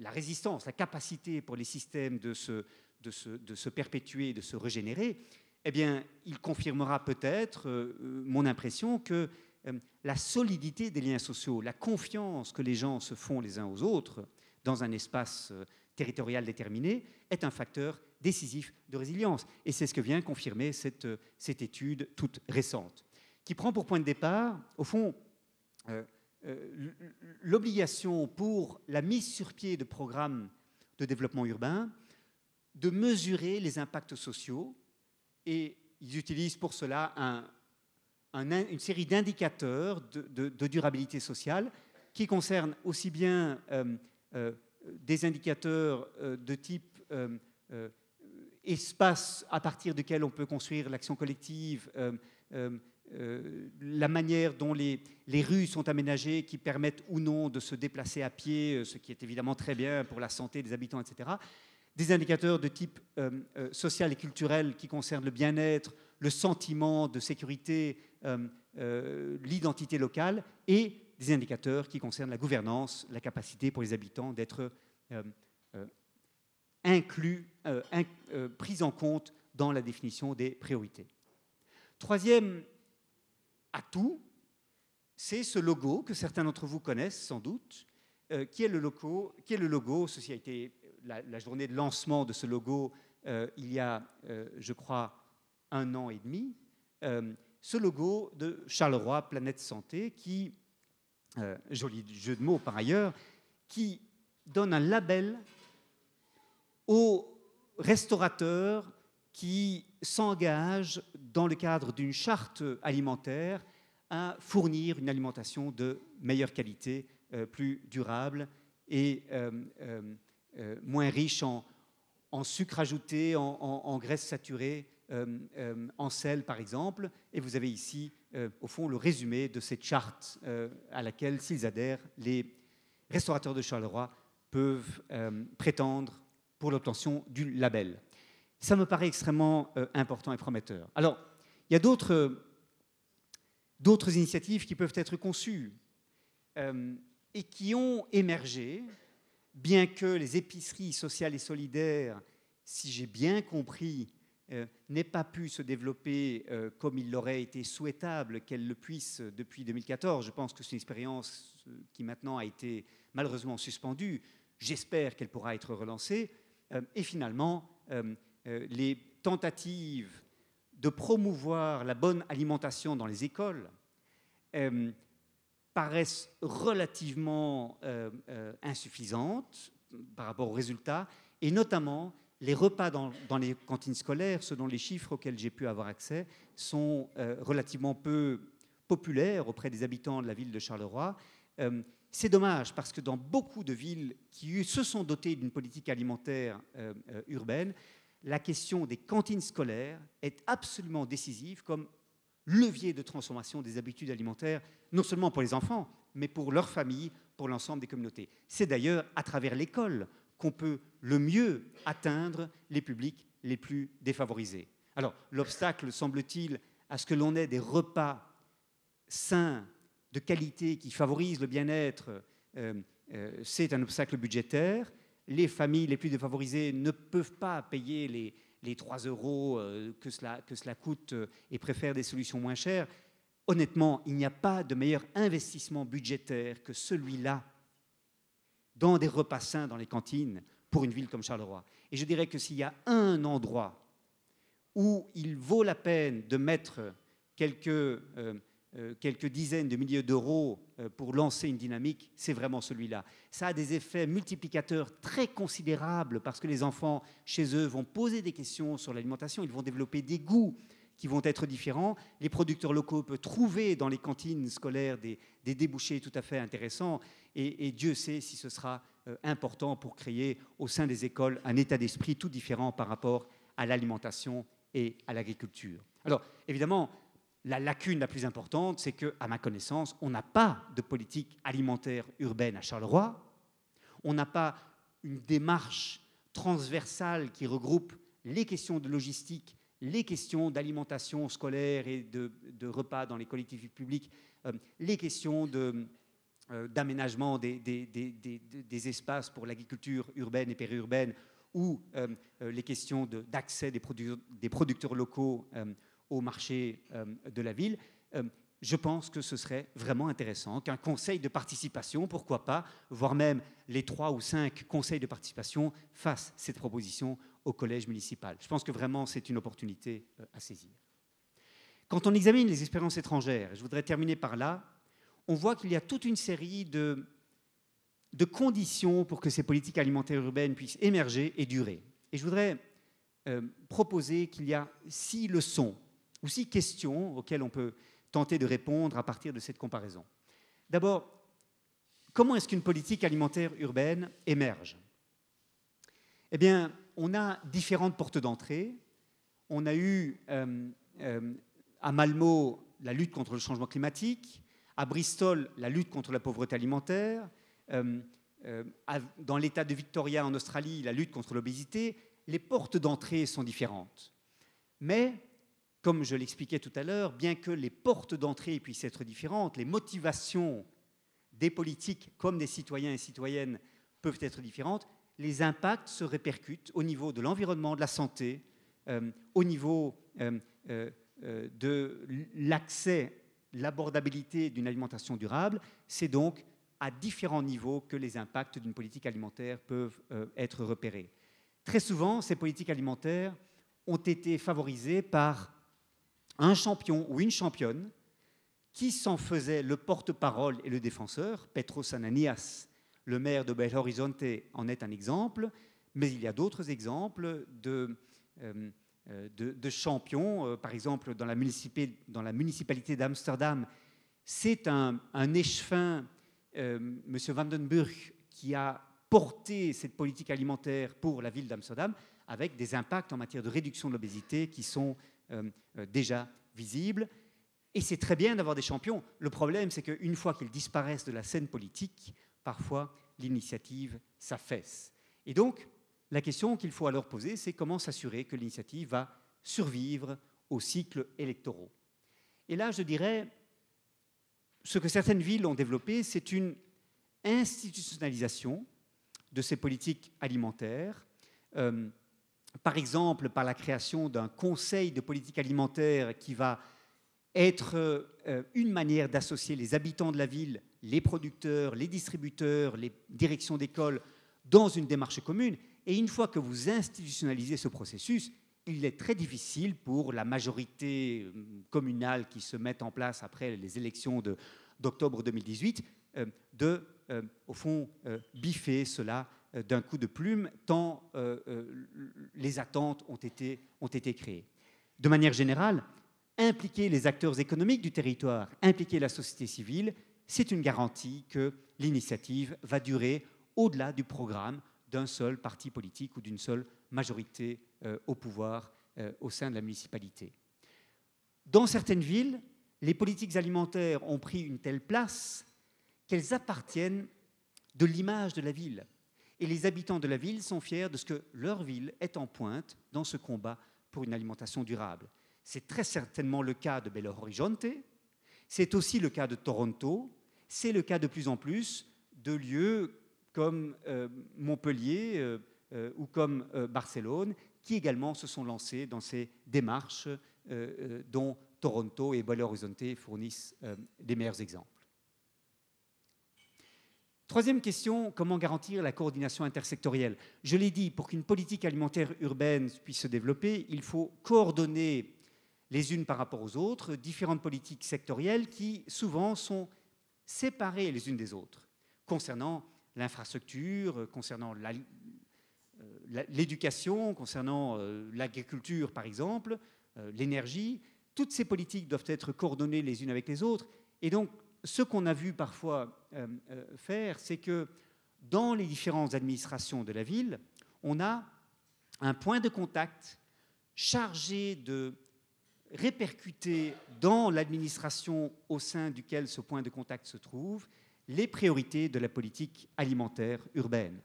résistance, la capacité pour les systèmes de se, perpétuer, de se régénérer eh bien, il confirmera peut-être euh, euh, mon impression que la solidité des liens sociaux, la confiance que les gens se font les uns aux autres dans un espace territorial déterminé est un facteur décisif de résilience. Et c'est ce que vient confirmer cette, cette, étude toute récente, qui prend pour point de départ, au fond, l'obligation pour la mise sur pied de programmes de développement urbain de mesurer les impacts sociaux et ils utilisent pour cela une série d'indicateurs de, durabilité sociale qui concernent aussi bien euh, euh, des indicateurs euh, de type espace à partir duquel on peut construire l'action collective, la manière dont les, les, rues sont aménagées qui permettent ou non de se déplacer à pied, ce qui est évidemment très bien pour la santé des habitants, etc des indicateurs de type social et culturel qui concernent le bien-être, le sentiment de sécurité, l'identité locale, et des indicateurs qui concernent la gouvernance, la capacité pour les habitants d'être inclus, pris en compte dans la définition des priorités. Troisième atout, c'est ce logo que certains d'entre vous connaissent sans doute, qui, est le logo, qui est le logo, ceci a été la, journée de lancement de ce logo euh, il y a, euh, je crois, un an et demi, euh, ce logo de Charleroi Planète Santé, qui, joli jeu de mots par ailleurs, qui donne un label aux restaurateurs qui s'engagent dans le cadre d'une charte alimentaire à fournir une alimentation de meilleure qualité, plus durable et euh, moins riche en, sucre ajouté, en, graisse saturée, euh, euh, en sel par exemple. Et vous avez ici, au fond, le résumé de cette charte à laquelle, s'ils adhèrent, les restaurateurs de Charleroi peuvent prétendre pour l'obtention du label. Ça me paraît extrêmement important et prometteur. Alors, il y a d'autres initiatives qui peuvent être conçues et qui ont émergé bien que les épiceries sociales et solidaires, si j'ai bien compris, euh, n'aient pas pu se développer euh, comme il l'aurait été souhaitable qu'elles le puissent depuis 2014. Je pense que c'est une expérience euh, qui maintenant a été malheureusement suspendue. J'espère qu'elle pourra être relancée. et finalement, les tentatives de promouvoir la bonne alimentation dans les écoles paraissent relativement insuffisantes par rapport aux résultats, et notamment les repas dans, les cantines scolaires, selon les chiffres auxquels j'ai pu avoir accès, sont euh, relativement peu populaires auprès des habitants de la ville de Charleroi. c'est dommage parce que dans beaucoup de villes qui se sont dotées d'une politique alimentaire urbaine, la question des cantines scolaires est absolument décisive comme levier de transformation des habitudes alimentaires, non seulement pour les enfants, mais pour leurs familles, pour l'ensemble des communautés. C'est d'ailleurs à travers l'école qu'on peut le mieux atteindre les publics les plus défavorisés. Alors, l'obstacle, semble-t-il, à ce que l'on ait des repas sains, de qualité, qui favorisent le bien-être, euh, euh, c'est un obstacle budgétaire. Les familles les plus défavorisées ne peuvent pas payer les, les 3 euros euh, que, cela, que cela coûte et préfèrent des solutions moins chères. Honnêtement, il n'y a pas de meilleur investissement budgétaire que celui-là dans des repas sains dans les cantines pour une ville comme Charleroi. Et je dirais que s'il y a un endroit où il vaut la peine de mettre quelques, euh, euh, quelques dizaines de milliers d'euros euh, pour lancer une dynamique, c'est vraiment celui-là. Ça a des effets multiplicateurs très considérables parce que les enfants, chez eux, vont poser des questions sur l'alimentation, ils vont développer des goûts qui vont être différents. Les producteurs locaux peuvent trouver dans les cantines scolaires des, débouchés tout à fait intéressants et, Dieu sait si ce sera important pour créer au sein des écoles un état d'esprit tout différent par rapport à l'alimentation et à l'agriculture. Alors, évidemment, la lacune la plus importante, c'est que, à ma connaissance, on n'a pas de politique alimentaire urbaine à Charleroi. On n'a pas une démarche transversale qui regroupe les questions de logistique, les questions d'alimentation scolaire et de, repas dans les collectivités publiques, euh, les questions euh, d'aménagement des, espaces pour l'agriculture urbaine et périurbaine ou euh, les questions d'accès des, producteurs locaux au marché de la ville, je pense que ce serait vraiment intéressant qu'un conseil de participation, pourquoi pas, voire même les trois ou cinq conseils de participation fassent cette proposition au collège municipal. Je pense que vraiment c'est une opportunité à saisir. Quand on examine les expériences étrangères, je voudrais terminer par là, on voit qu'il y a toute une série de de conditions pour que ces politiques alimentaires urbaines puissent émerger et durer. Et je voudrais euh, proposer qu'il y a six leçons ou six questions auxquelles on peut tenter de répondre à partir de cette comparaison. D'abord, comment est-ce qu'une politique alimentaire urbaine émerge? Eh bien, on a différentes portes d'entrée. On a eu euh, euh, à Malmo la lutte contre le changement climatique, à Bristol la lutte contre la pauvreté alimentaire, euh, dans l'État de Victoria en Australie, la lutte contre l'obésité, les portes d'entrée sont différentes. Mais, comme je l'expliquais tout à l'heure, bien que les portes d'entrée puissent être différentes, les motivations des politiques comme des citoyens et citoyennes peuvent être différentes, les impacts se répercutent au niveau de l'environnement, de la santé, euh, au niveau de l'accès, l'abordabilité d'une alimentation durable. C'est donc à différents niveaux que les impacts d'une politique alimentaire peuvent euh, être repérés. Très souvent, ces politiques alimentaires ont été favorisées par un champion ou une championne qui s'en faisait le porte-parole et le défenseur. Petros Ananias, le maire de Belo Horizonte, en est un exemple, mais il y a d'autres exemples de, euh, euh, de, champions. par exemple, dans la municipalité, dans la municipalité d'Amsterdam, c'est un, un échevin euh, M. Vandenburg qui a porté cette politique alimentaire pour la ville d'Amsterdam avec des impacts en matière de réduction de l'obésité qui sont euh, euh, déjà visibles. Et c'est très bien d'avoir des champions. Le problème, c'est qu'une fois qu'ils disparaissent de la scène politique, parfois l'initiative s'affaisse. Et donc, la question qu'il faut alors poser, c'est comment s'assurer que l'initiative va survivre aux cycles électoraux. Et là, je dirais, ce que certaines villes ont développé, c'est une institutionnalisation de ces politiques alimentaires, euh, par exemple par la création d'un conseil de politique alimentaire qui va être euh, une manière d'associer les habitants de la ville, les producteurs, les distributeurs, les directions d'école dans une démarche commune. Et une fois que vous institutionnalisez ce processus, il est très difficile pour la majorité euh, communale qui se met en place après les élections d'octobre 2018 euh, de, euh, au fond, biffer cela d'un coup de plume, tant les attentes ont été, ont été créées. De manière générale, impliquer les acteurs économiques du territoire, impliquer la société civile, c'est une garantie que l'initiative va durer au-delà du programme d'un seul parti politique ou d'une seule majorité euh, au pouvoir euh, au sein de la municipalité. Dans certaines villes, les politiques alimentaires ont pris une telle place qu'elles appartiennent de l'image de la ville. Et les habitants de la ville sont fiers de ce que leur ville est en pointe dans ce combat pour une alimentation durable. C'est très certainement le cas de Belo Horizonte, c'est aussi le cas de Toronto, c'est le cas de plus en plus de lieux comme euh, Montpellier euh, euh, ou comme Barcelone, qui également se sont lancés dans ces démarches dont Toronto et Belo Horizonte fournissent des meilleurs exemples. Troisième question, comment garantir la coordination intersectorielle? Je l'ai dit, pour qu'une politique alimentaire urbaine puisse se développer, il faut coordonner les unes par rapport aux autres différentes politiques sectorielles qui souvent sont séparées les unes des autres, concernant l'infrastructure, concernant euh, l'éducation, concernant euh, l'agriculture par exemple, euh, l'énergie. Toutes ces politiques doivent être coordonnées les unes avec les autres. Et donc, ce qu'on a vu parfois faire, c'est que dans les différentes administrations de la ville, on a un point de contact chargé de répercuter dans l'administration au sein duquel ce point de contact se trouve les priorités de la politique alimentaire urbaine.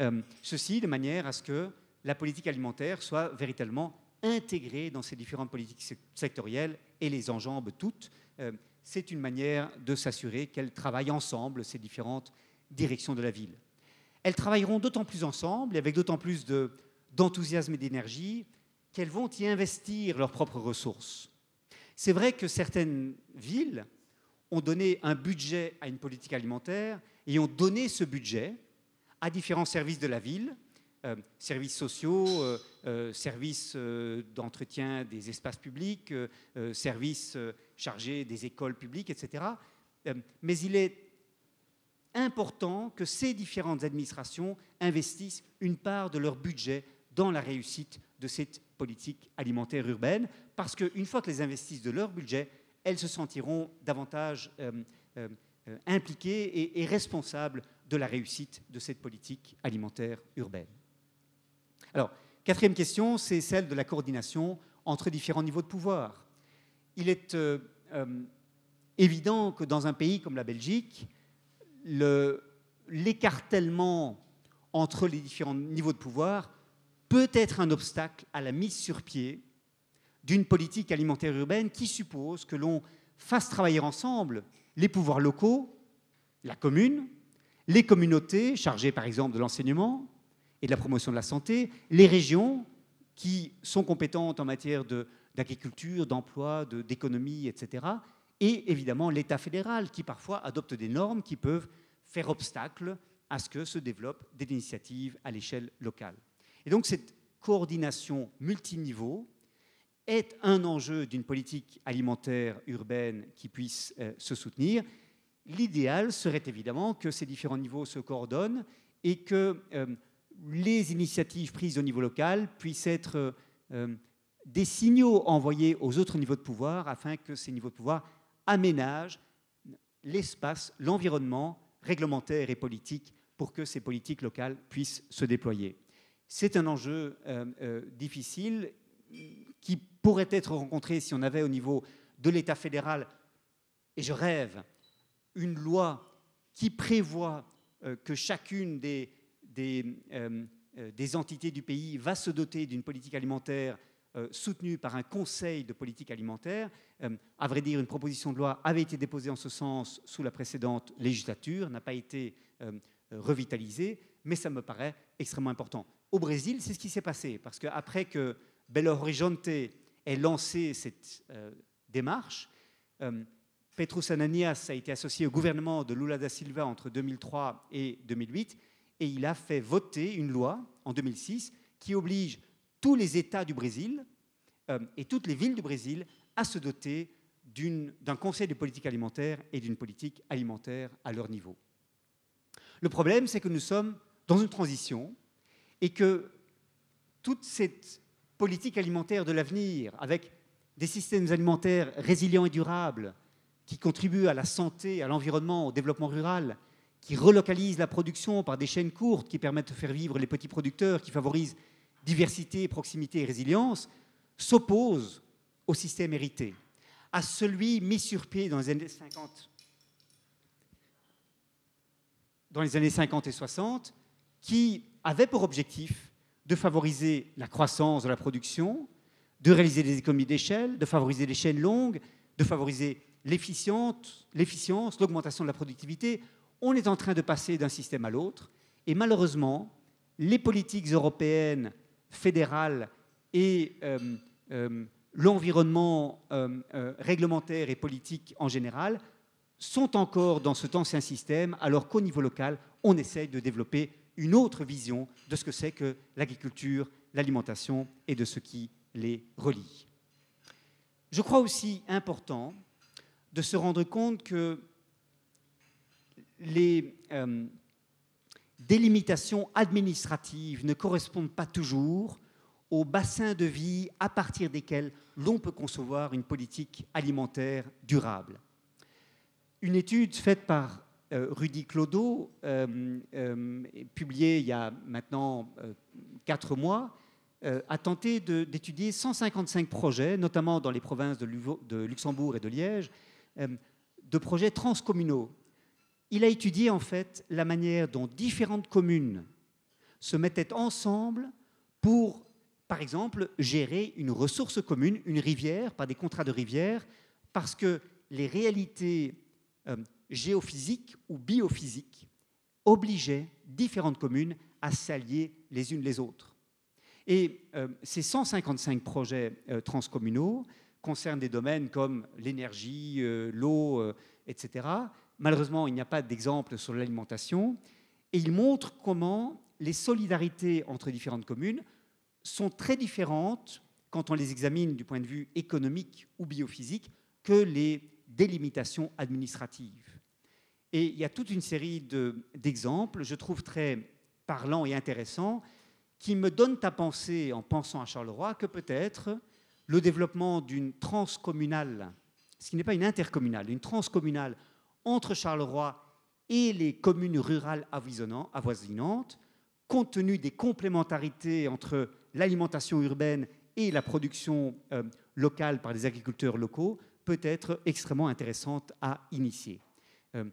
Euh, ceci de manière à ce que la politique alimentaire soit véritablement intégrée dans ces différentes politiques sectorielles et les enjambe toutes c'est une manière de s'assurer qu'elles travaillent ensemble, ces différentes directions de la ville. Elles travailleront d'autant plus ensemble et avec d'autant plus d'enthousiasme et d'énergie qu'elles vont y investir leurs propres ressources. C'est vrai que certaines villes ont donné un budget à une politique alimentaire et ont donné ce budget à différents services de la ville, euh, services sociaux, euh, euh, services d'entretien des espaces publics, services chargés des écoles publiques, etc. mais il est important que ces différentes administrations investissent une part de leur budget dans la réussite de cette politique alimentaire urbaine, parce qu'une fois qu'elles investissent de leur budget, elles se sentiront davantage impliquées et, responsables de la réussite de cette politique alimentaire urbaine. Alors, quatrième question, c'est celle de la coordination entre différents niveaux de pouvoir. Il est euh, euh, évident que dans un pays comme la Belgique, l'écartèlement entre les différents niveaux de pouvoir peut être un obstacle à la mise sur pied d'une politique alimentaire urbaine qui suppose que l'on fasse travailler ensemble les pouvoirs locaux, la commune, les communautés chargées par exemple de l'enseignement, et de la promotion de la santé, les régions qui sont compétentes en matière d'agriculture, d'emploi, d'économie, etc., et évidemment l'État fédéral qui parfois adopte des normes qui peuvent faire obstacle à ce que se développent des initiatives à l'échelle locale. Et donc cette coordination multiniveau est un enjeu d'une politique alimentaire urbaine qui puisse euh, se soutenir. L'idéal serait évidemment que ces différents niveaux se coordonnent et que euh, les initiatives prises au niveau local puissent être euh, des signaux envoyés aux autres niveaux de pouvoir afin que ces niveaux de pouvoir aménagent l'espace, l'environnement réglementaire et politique pour que ces politiques locales puissent se déployer. C'est un enjeu euh, euh, difficile qui pourrait être rencontré si on avait au niveau de l'État fédéral, et je rêve, une loi qui prévoit que chacune des euh, euh, entités du pays va se doter d'une politique alimentaire euh, soutenue par un conseil de politique alimentaire. à vrai dire, une proposition de loi avait été déposée en ce sens sous la précédente législature, n'a pas été revitalisée, mais ça me paraît extrêmement important. Au Brésil, c'est ce qui s'est passé, parce qu'après que Belo Horizonte ait lancé cette démarche, Petrus Ananias a été associé au gouvernement de Lula da Silva entre 2003 et 2008 et il a fait voter une loi en 2006 qui oblige tous les États du Brésil euh, et toutes les villes du Brésil à se doter d'un conseil de politique alimentaire et d'une politique alimentaire à leur niveau. Le problème, c'est que nous sommes dans une transition et que toute cette politique alimentaire de l'avenir, avec des systèmes alimentaires résilients et durables, qui contribuent à la santé, à l'environnement, au développement rural, qui relocalise la production par des chaînes courtes qui permettent de faire vivre les petits producteurs, qui favorisent diversité, proximité et résilience, s'oppose au système hérité, à celui mis sur pied dans les années 50, dans les années 50 et 60, qui avait pour objectif de favoriser la croissance de la production, de réaliser des économies d'échelle, de favoriser les chaînes longues, de favoriser l'efficience, l'augmentation de la productivité. On est en train de passer d'un système à l'autre. Et malheureusement, les politiques européennes, fédérales et euh, euh, l'environnement euh, réglementaire et politique en général sont encore dans cet ancien système, alors qu'au niveau local, on essaye de développer une autre vision de ce que c'est que l'agriculture, l'alimentation et de ce qui les relie. Je crois aussi important de se rendre compte que les euh, délimitations administratives ne correspondent pas toujours aux bassins de vie à partir desquels l'on peut concevoir une politique alimentaire durable. Une étude faite par Rudy Clodo, euh, publiée il y a maintenant quatre mois, a tenté d'étudier 155 projets, notamment dans les provinces de Luxembourg et de Liège, de projets transcommunaux. Il a étudié en fait la manière dont différentes communes se mettaient ensemble pour, par exemple, gérer une ressource commune, une rivière, par des contrats de rivière, parce que les réalités euh, géophysiques ou biophysiques obligeaient différentes communes à s'allier les unes les autres. Et euh, ces 155 projets euh, transcommunaux concernent des domaines comme l'énergie, l'eau, etc. Malheureusement, il n'y a pas d'exemple sur l'alimentation. Et il montre comment les solidarités entre différentes communes sont très différentes quand on les examine du point de vue économique ou biophysique que les délimitations administratives. Et il y a toute une série d'exemples, je trouve très parlants et intéressants, qui me donnent à penser, en pensant à Charleroi, que peut-être le développement d'une transcommunale, ce qui n'est pas une intercommunale, une transcommunale entre Charleroi et les communes rurales avoisinantes, compte tenu des complémentarités entre l'alimentation urbaine et la production euh, locale par les agriculteurs locaux, peut être extrêmement intéressante à initier. Euh,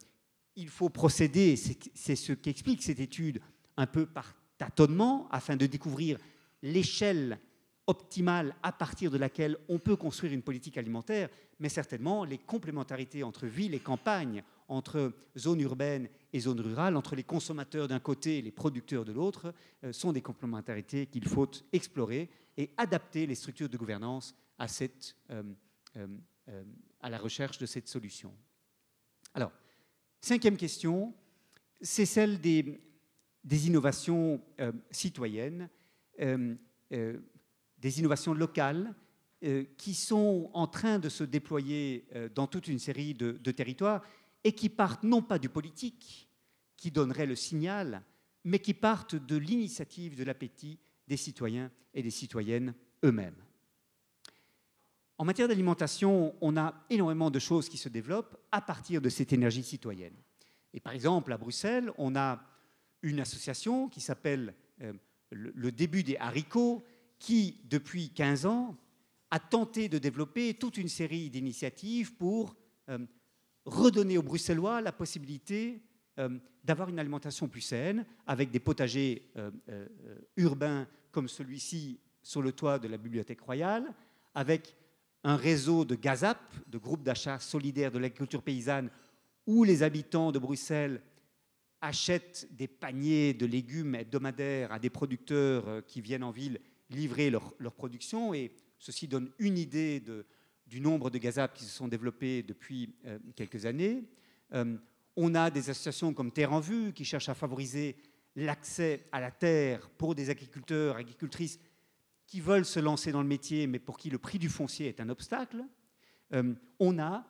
il faut procéder, c'est ce qu'explique cette étude, un peu par tâtonnement, afin de découvrir l'échelle optimale à partir de laquelle on peut construire une politique alimentaire, mais certainement les complémentarités entre ville et campagne, entre zones urbaines et zones rurales, entre les consommateurs d'un côté et les producteurs de l'autre, euh, sont des complémentarités qu'il faut explorer et adapter les structures de gouvernance à, euh, euh, à la recherche de cette solution. Alors, cinquième question, c'est celle des, innovations citoyennes des innovations locales euh, qui sont en train de se déployer euh, dans toute une série de, territoires et qui partent non pas du politique, qui donnerait le signal, mais qui partent de l'initiative, de l'appétit des citoyens et des citoyennes eux-mêmes. En matière d'alimentation, on a énormément de choses qui se développent à partir de cette énergie citoyenne. Et par exemple, à Bruxelles, on a une association qui s'appelle euh, le, début des haricots, qui, depuis 15 ans, a tenté de développer toute une série d'initiatives pour euh, redonner aux Bruxellois la possibilité euh, d'avoir une alimentation plus saine, avec des potagers urbains comme celui-ci sur le toit de la Bibliothèque royale, avec un réseau de GAZAP, de groupes d'achat solidaires de l'agriculture paysanne, où les habitants de Bruxelles achètent des paniers de légumes hebdomadaires à des producteurs qui viennent en ville livrer leur, production. Et ceci donne une idée du nombre de gazap qui se sont développés depuis euh, quelques années. Euh, on a des associations comme Terre en Vue qui cherchent à favoriser l'accès à la terre pour des agriculteurs, agricultrices qui veulent se lancer dans le métier, mais pour qui le prix du foncier est un obstacle. Euh, on a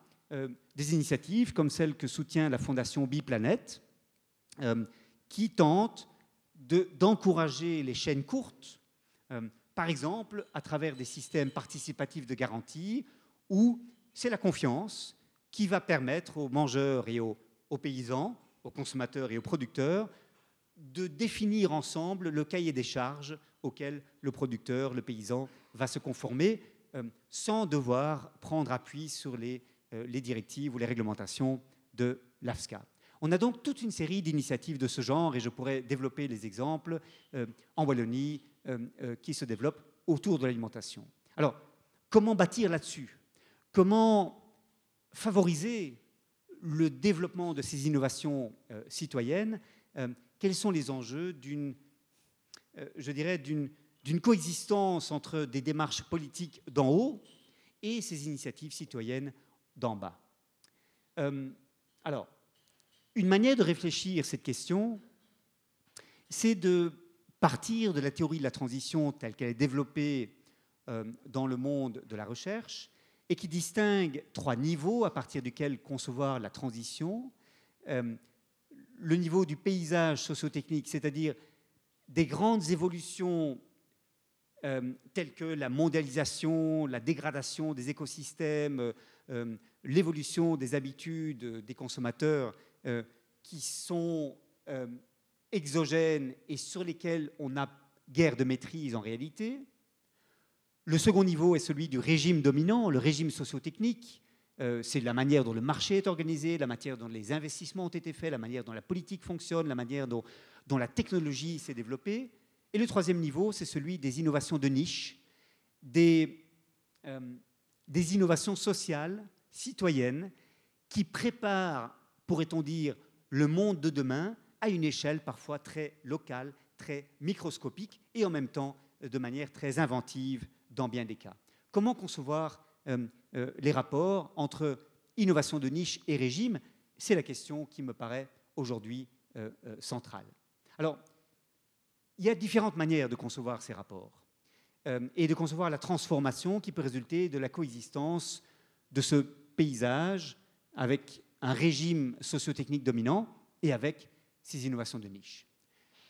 des initiatives comme celle que soutient la fondation Biplanète, qui tente d'encourager les chaînes courtes euh, par exemple, à travers des systèmes participatifs de garantie où c'est la confiance qui va permettre aux mangeurs et aux, paysans, aux consommateurs et aux producteurs de définir ensemble le cahier des charges auquel le producteur, le paysan va se conformer euh, sans devoir prendre appui sur les, euh, les, directives ou les réglementations de l'AFSCA. On a donc toute une série d'initiatives de ce genre, et je pourrais développer les exemples en Wallonie qui se développent autour de l'alimentation. Alors, comment bâtir là-dessus? Comment favoriser le développement de ces innovations euh, citoyennes, euh, quels sont les enjeux d'une, euh, je dirais, d'une, coexistence entre des démarches politiques d'en haut et ces initiatives citoyennes d'en bas. alors, une manière de réfléchir cette question, c'est de partir de la théorie de la transition telle qu'elle est développée dans le monde de la recherche et qui distingue trois niveaux à partir duquel concevoir la transition. Euh, le niveau du paysage sociotechnique, c'est-à-dire des grandes évolutions euh, telles que la mondialisation, la dégradation des écosystèmes, euh, l'évolution des habitudes des consommateurs qui sont exogènes et sur lesquels on n'a guère de maîtrise en réalité. Le second niveau est celui du régime dominant, le régime sociotechnique. Euh, c'est la manière dont le marché est organisé, la manière dont les investissements ont été faits, la manière dont la politique fonctionne, la manière dont, la technologie s'est développée. Et le troisième niveau, c'est celui des innovations de niche, des, euh, des innovations sociales, citoyennes, qui préparent, pourrait-on dire, le monde de demain à une échelle parfois très locale, très microscopique et en même temps de manière très inventive dans bien des cas. Comment concevoir euh, euh, les rapports entre innovation de niche et régime? C'est la question qui me paraît aujourd'hui euh, centrale. Alors, il y a différentes manières de concevoir ces rapports et de concevoir la transformation qui peut résulter de la coexistence de ce paysage avec un régime sociotechnique dominant et avec ces innovations de niche.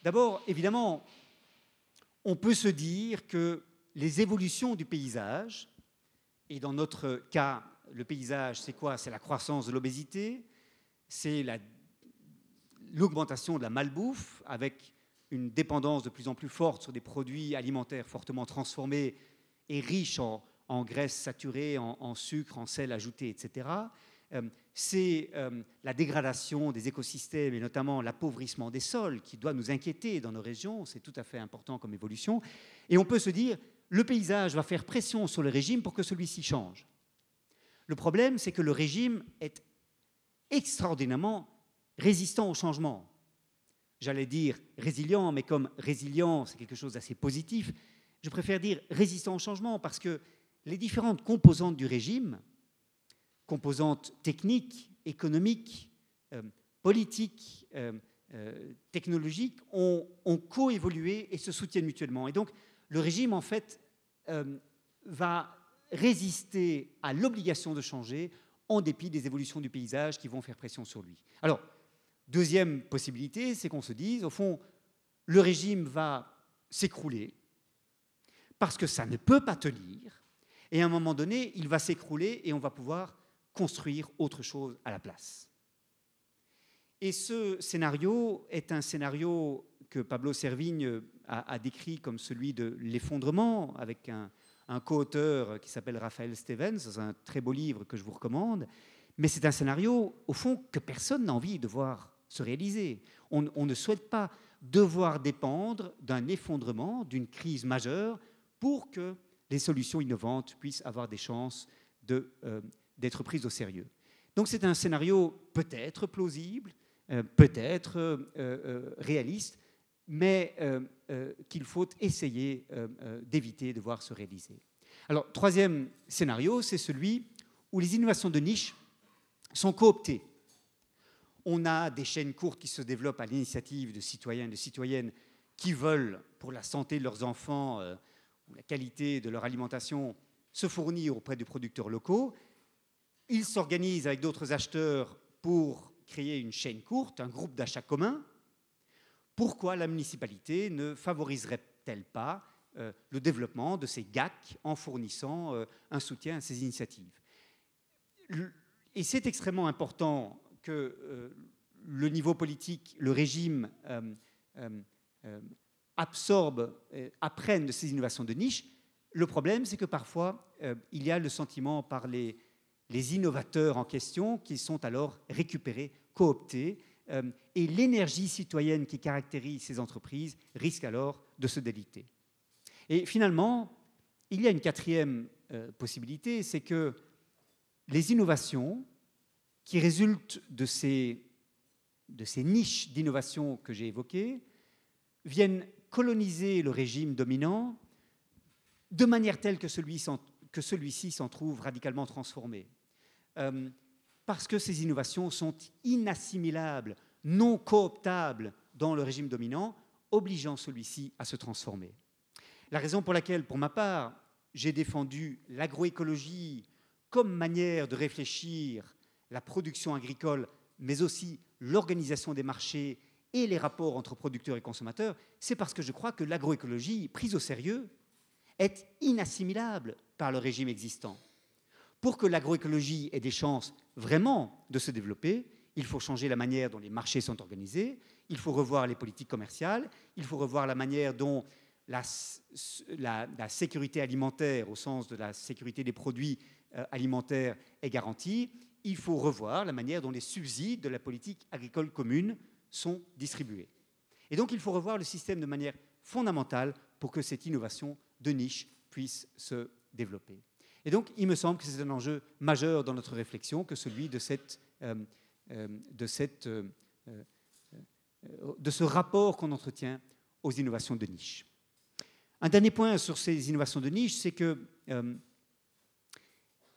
D'abord, évidemment, on peut se dire que les évolutions du paysage, et dans notre cas, le paysage, c'est quoi? C'est la croissance de l'obésité, c'est l'augmentation de la malbouffe, avec une dépendance de plus en plus forte sur des produits alimentaires fortement transformés et riches en, graisses saturées, en, sucre, en sel ajouté, etc. Euh, c'est euh, la dégradation des écosystèmes et notamment l'appauvrissement des sols qui doit nous inquiéter dans nos régions. C'est tout à fait important comme évolution. Et on peut se dire, le paysage va faire pression sur le régime pour que celui-ci change. Le problème, c'est que le régime est extraordinairement résistant au changement. J'allais dire résilient, mais comme résilient, c'est quelque chose d'assez positif, je préfère dire résistant au changement parce que les différentes composantes du régime, composantes techniques, économiques, euh, politiques, euh, euh, technologiques, ont, ont coévolué et se soutiennent mutuellement. Et donc, le régime, en fait, va résister à l'obligation de changer en dépit des évolutions du paysage qui vont faire pression sur lui. Alors, deuxième possibilité, c'est qu'on se dise, au fond, le régime va s'écrouler parce que ça ne peut pas tenir, et à un moment donné, il va s'écrouler et on va pouvoir construire autre chose à la place. Et ce scénario est un scénario que Pablo Servigne a, décrit comme celui de l'effondrement, avec un, co-auteur qui s'appelle Raphaël Stevens, c'est un très beau livre que je vous recommande. Mais c'est un scénario, au fond, que personne n'a envie de voir se réaliser. On, ne souhaite pas devoir dépendre d'un effondrement, d'une crise majeure, pour que les solutions innovantes puissent avoir des chances euh, d'être prises au sérieux. Donc c'est un scénario peut-être plausible, euh, peut-être euh, réaliste, mais qu'il faut essayer d'éviter de voir se réaliser. Alors, troisième scénario, c'est celui où les innovations de niche sont cooptées. On a des chaînes courtes qui se développent à l'initiative de citoyens et de citoyennes qui veulent, pour la santé de leurs enfants ou la qualité de leur alimentation, se fournir auprès de producteurs locaux. Ils s'organisent avec d'autres acheteurs pour créer une chaîne courte, un groupe d'achat commun, pourquoi la municipalité ne favoriserait-elle pas euh, le développement de ces GAC en fournissant euh, un soutien à ces initiatives? Et c'est extrêmement important que euh, le niveau politique, le régime absorbe, apprenne de ces innovations de niche. Le problème, c'est que parfois, il y a le sentiment par les, les innovateurs en question qu'ils sont alors récupérés, cooptés, euh, et l'énergie citoyenne qui caractérise ces entreprises risque alors de se déliter. Et finalement, il y a une quatrième euh, possibilité, c'est que les innovations qui résultent de ces, niches d'innovation que j'ai évoquées viennent coloniser le régime dominant de manière telle que celui-ci s'en trouve radicalement transformé. Euh, parce que ces innovations sont inassimilables, non cooptables dans le régime dominant, obligeant celui-ci à se transformer. La raison pour laquelle, pour ma part, j'ai défendu l'agroécologie comme manière de réfléchir la production agricole, mais aussi l'organisation des marchés et les rapports entre producteurs et consommateurs, c'est parce que je crois que l'agroécologie, prise au sérieux, est inassimilable par le régime existant. Pour que l'agroécologie ait des chances vraiment de se développer, il faut changer la manière dont les marchés sont organisés, il faut revoir les politiques commerciales, il faut revoir la manière dont la, sécurité alimentaire, au sens de la sécurité des produits euh, alimentaires, est garantie, il faut revoir la manière dont les subsides de la politique agricole commune sont distribués. Et donc il faut revoir le système de manière fondamentale pour que cette innovation de niche puisse se développer. Et donc il me semble que c'est un enjeu majeur dans notre réflexion que celui de, euh, euh, euh, ce rapport qu'on entretient aux innovations de niche. Un dernier point sur ces innovations de niche, c'est que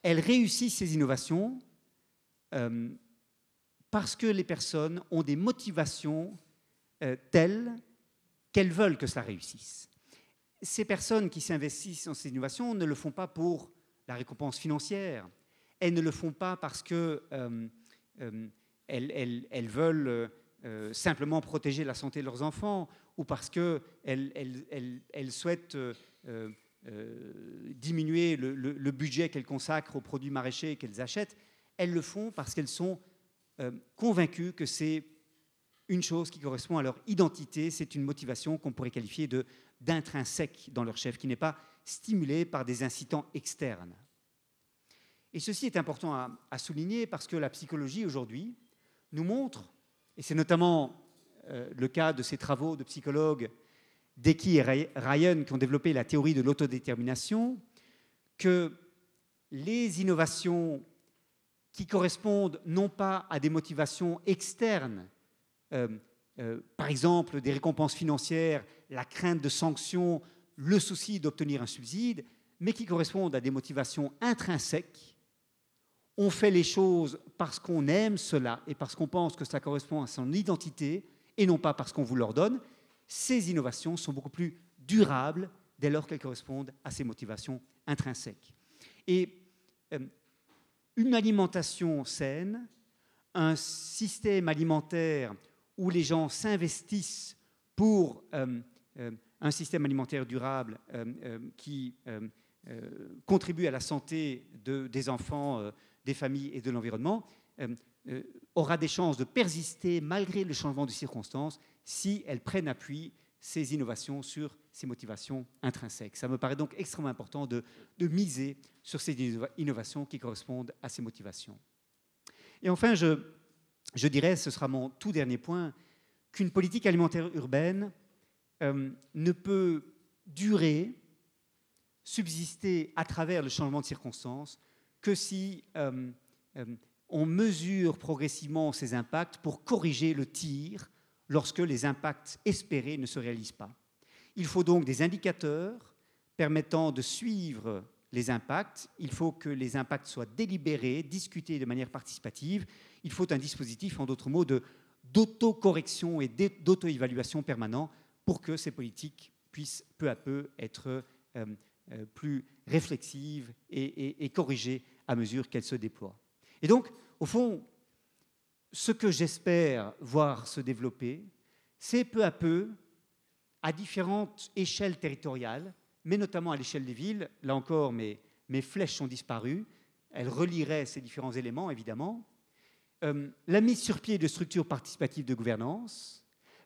elles réussissent ces innovations parce que les personnes ont des motivations euh, telles qu'elles veulent que ça réussisse. Ces personnes qui s'investissent dans ces innovations ne le font pas pour la récompense financière, elles ne le font pas parce euh, euh, elles, veulent simplement protéger la santé de leurs enfants ou parce qu'elles elles, souhaitent diminuer le, le budget qu'elles consacrent aux produits maraîchers qu'elles achètent, elles le font parce qu'elles sont euh, convaincus que c'est une chose qui correspond à leur identité, c'est une motivation qu'on pourrait qualifier d'intrinsèque dans leur chef, qui n'est pas stimulée par des incitants externes. Et ceci est important à, souligner parce que la psychologie aujourd'hui nous montre, et c'est notamment euh, le cas de ces travaux de psychologues Deki et Ryan qui ont développé la théorie de l'autodétermination, que les innovations qui correspondent non pas à des motivations externes, euh, euh, par exemple des récompenses financières, la crainte de sanctions, le souci d'obtenir un subside, mais qui correspondent à des motivations intrinsèques. On fait les choses parce qu'on aime cela et parce qu'on pense que cela correspond à son identité et non pas parce qu'on vous l'ordonne. Ces innovations sont beaucoup plus durables dès lors qu'elles correspondent à ces motivations intrinsèques. Et euh, une alimentation saine, un système alimentaire où les gens s'investissent pour euh, euh, un système alimentaire durable euh, qui contribue à la santé des enfants, des familles et de l'environnement, aura des chances de persister malgré le changement de circonstances si elles prennent appui ces innovations sur ces motivations intrinsèques. Ça me paraît donc extrêmement important de, miser sur ces innovations qui correspondent à ces motivations. Et enfin, je, dirais, ce sera mon tout dernier point, qu'une politique alimentaire urbaine euh, ne peut durer, subsister à travers le changement de circonstances que si euh, euh, on mesure progressivement ses impacts pour corriger le tir lorsque les impacts espérés ne se réalisent pas. Il faut donc des indicateurs permettant de suivre les impacts. Il faut que les impacts soient délibérés, discutés de manière participative. Il faut un dispositif, en d'autres mots, d'autocorrection et d'auto-évaluation permanent pour que ces politiques puissent peu à peu être euh, euh, plus réflexives et corrigées à mesure qu'elles se déploient. Et donc, au fond, ce que j'espère voir se développer, c'est peu à peu, à différentes échelles territoriales, mais notamment à l'échelle des villes, là encore mes, flèches sont disparues, elles relieraient ces différents éléments évidemment, euh, la mise sur pied de structures participatives de gouvernance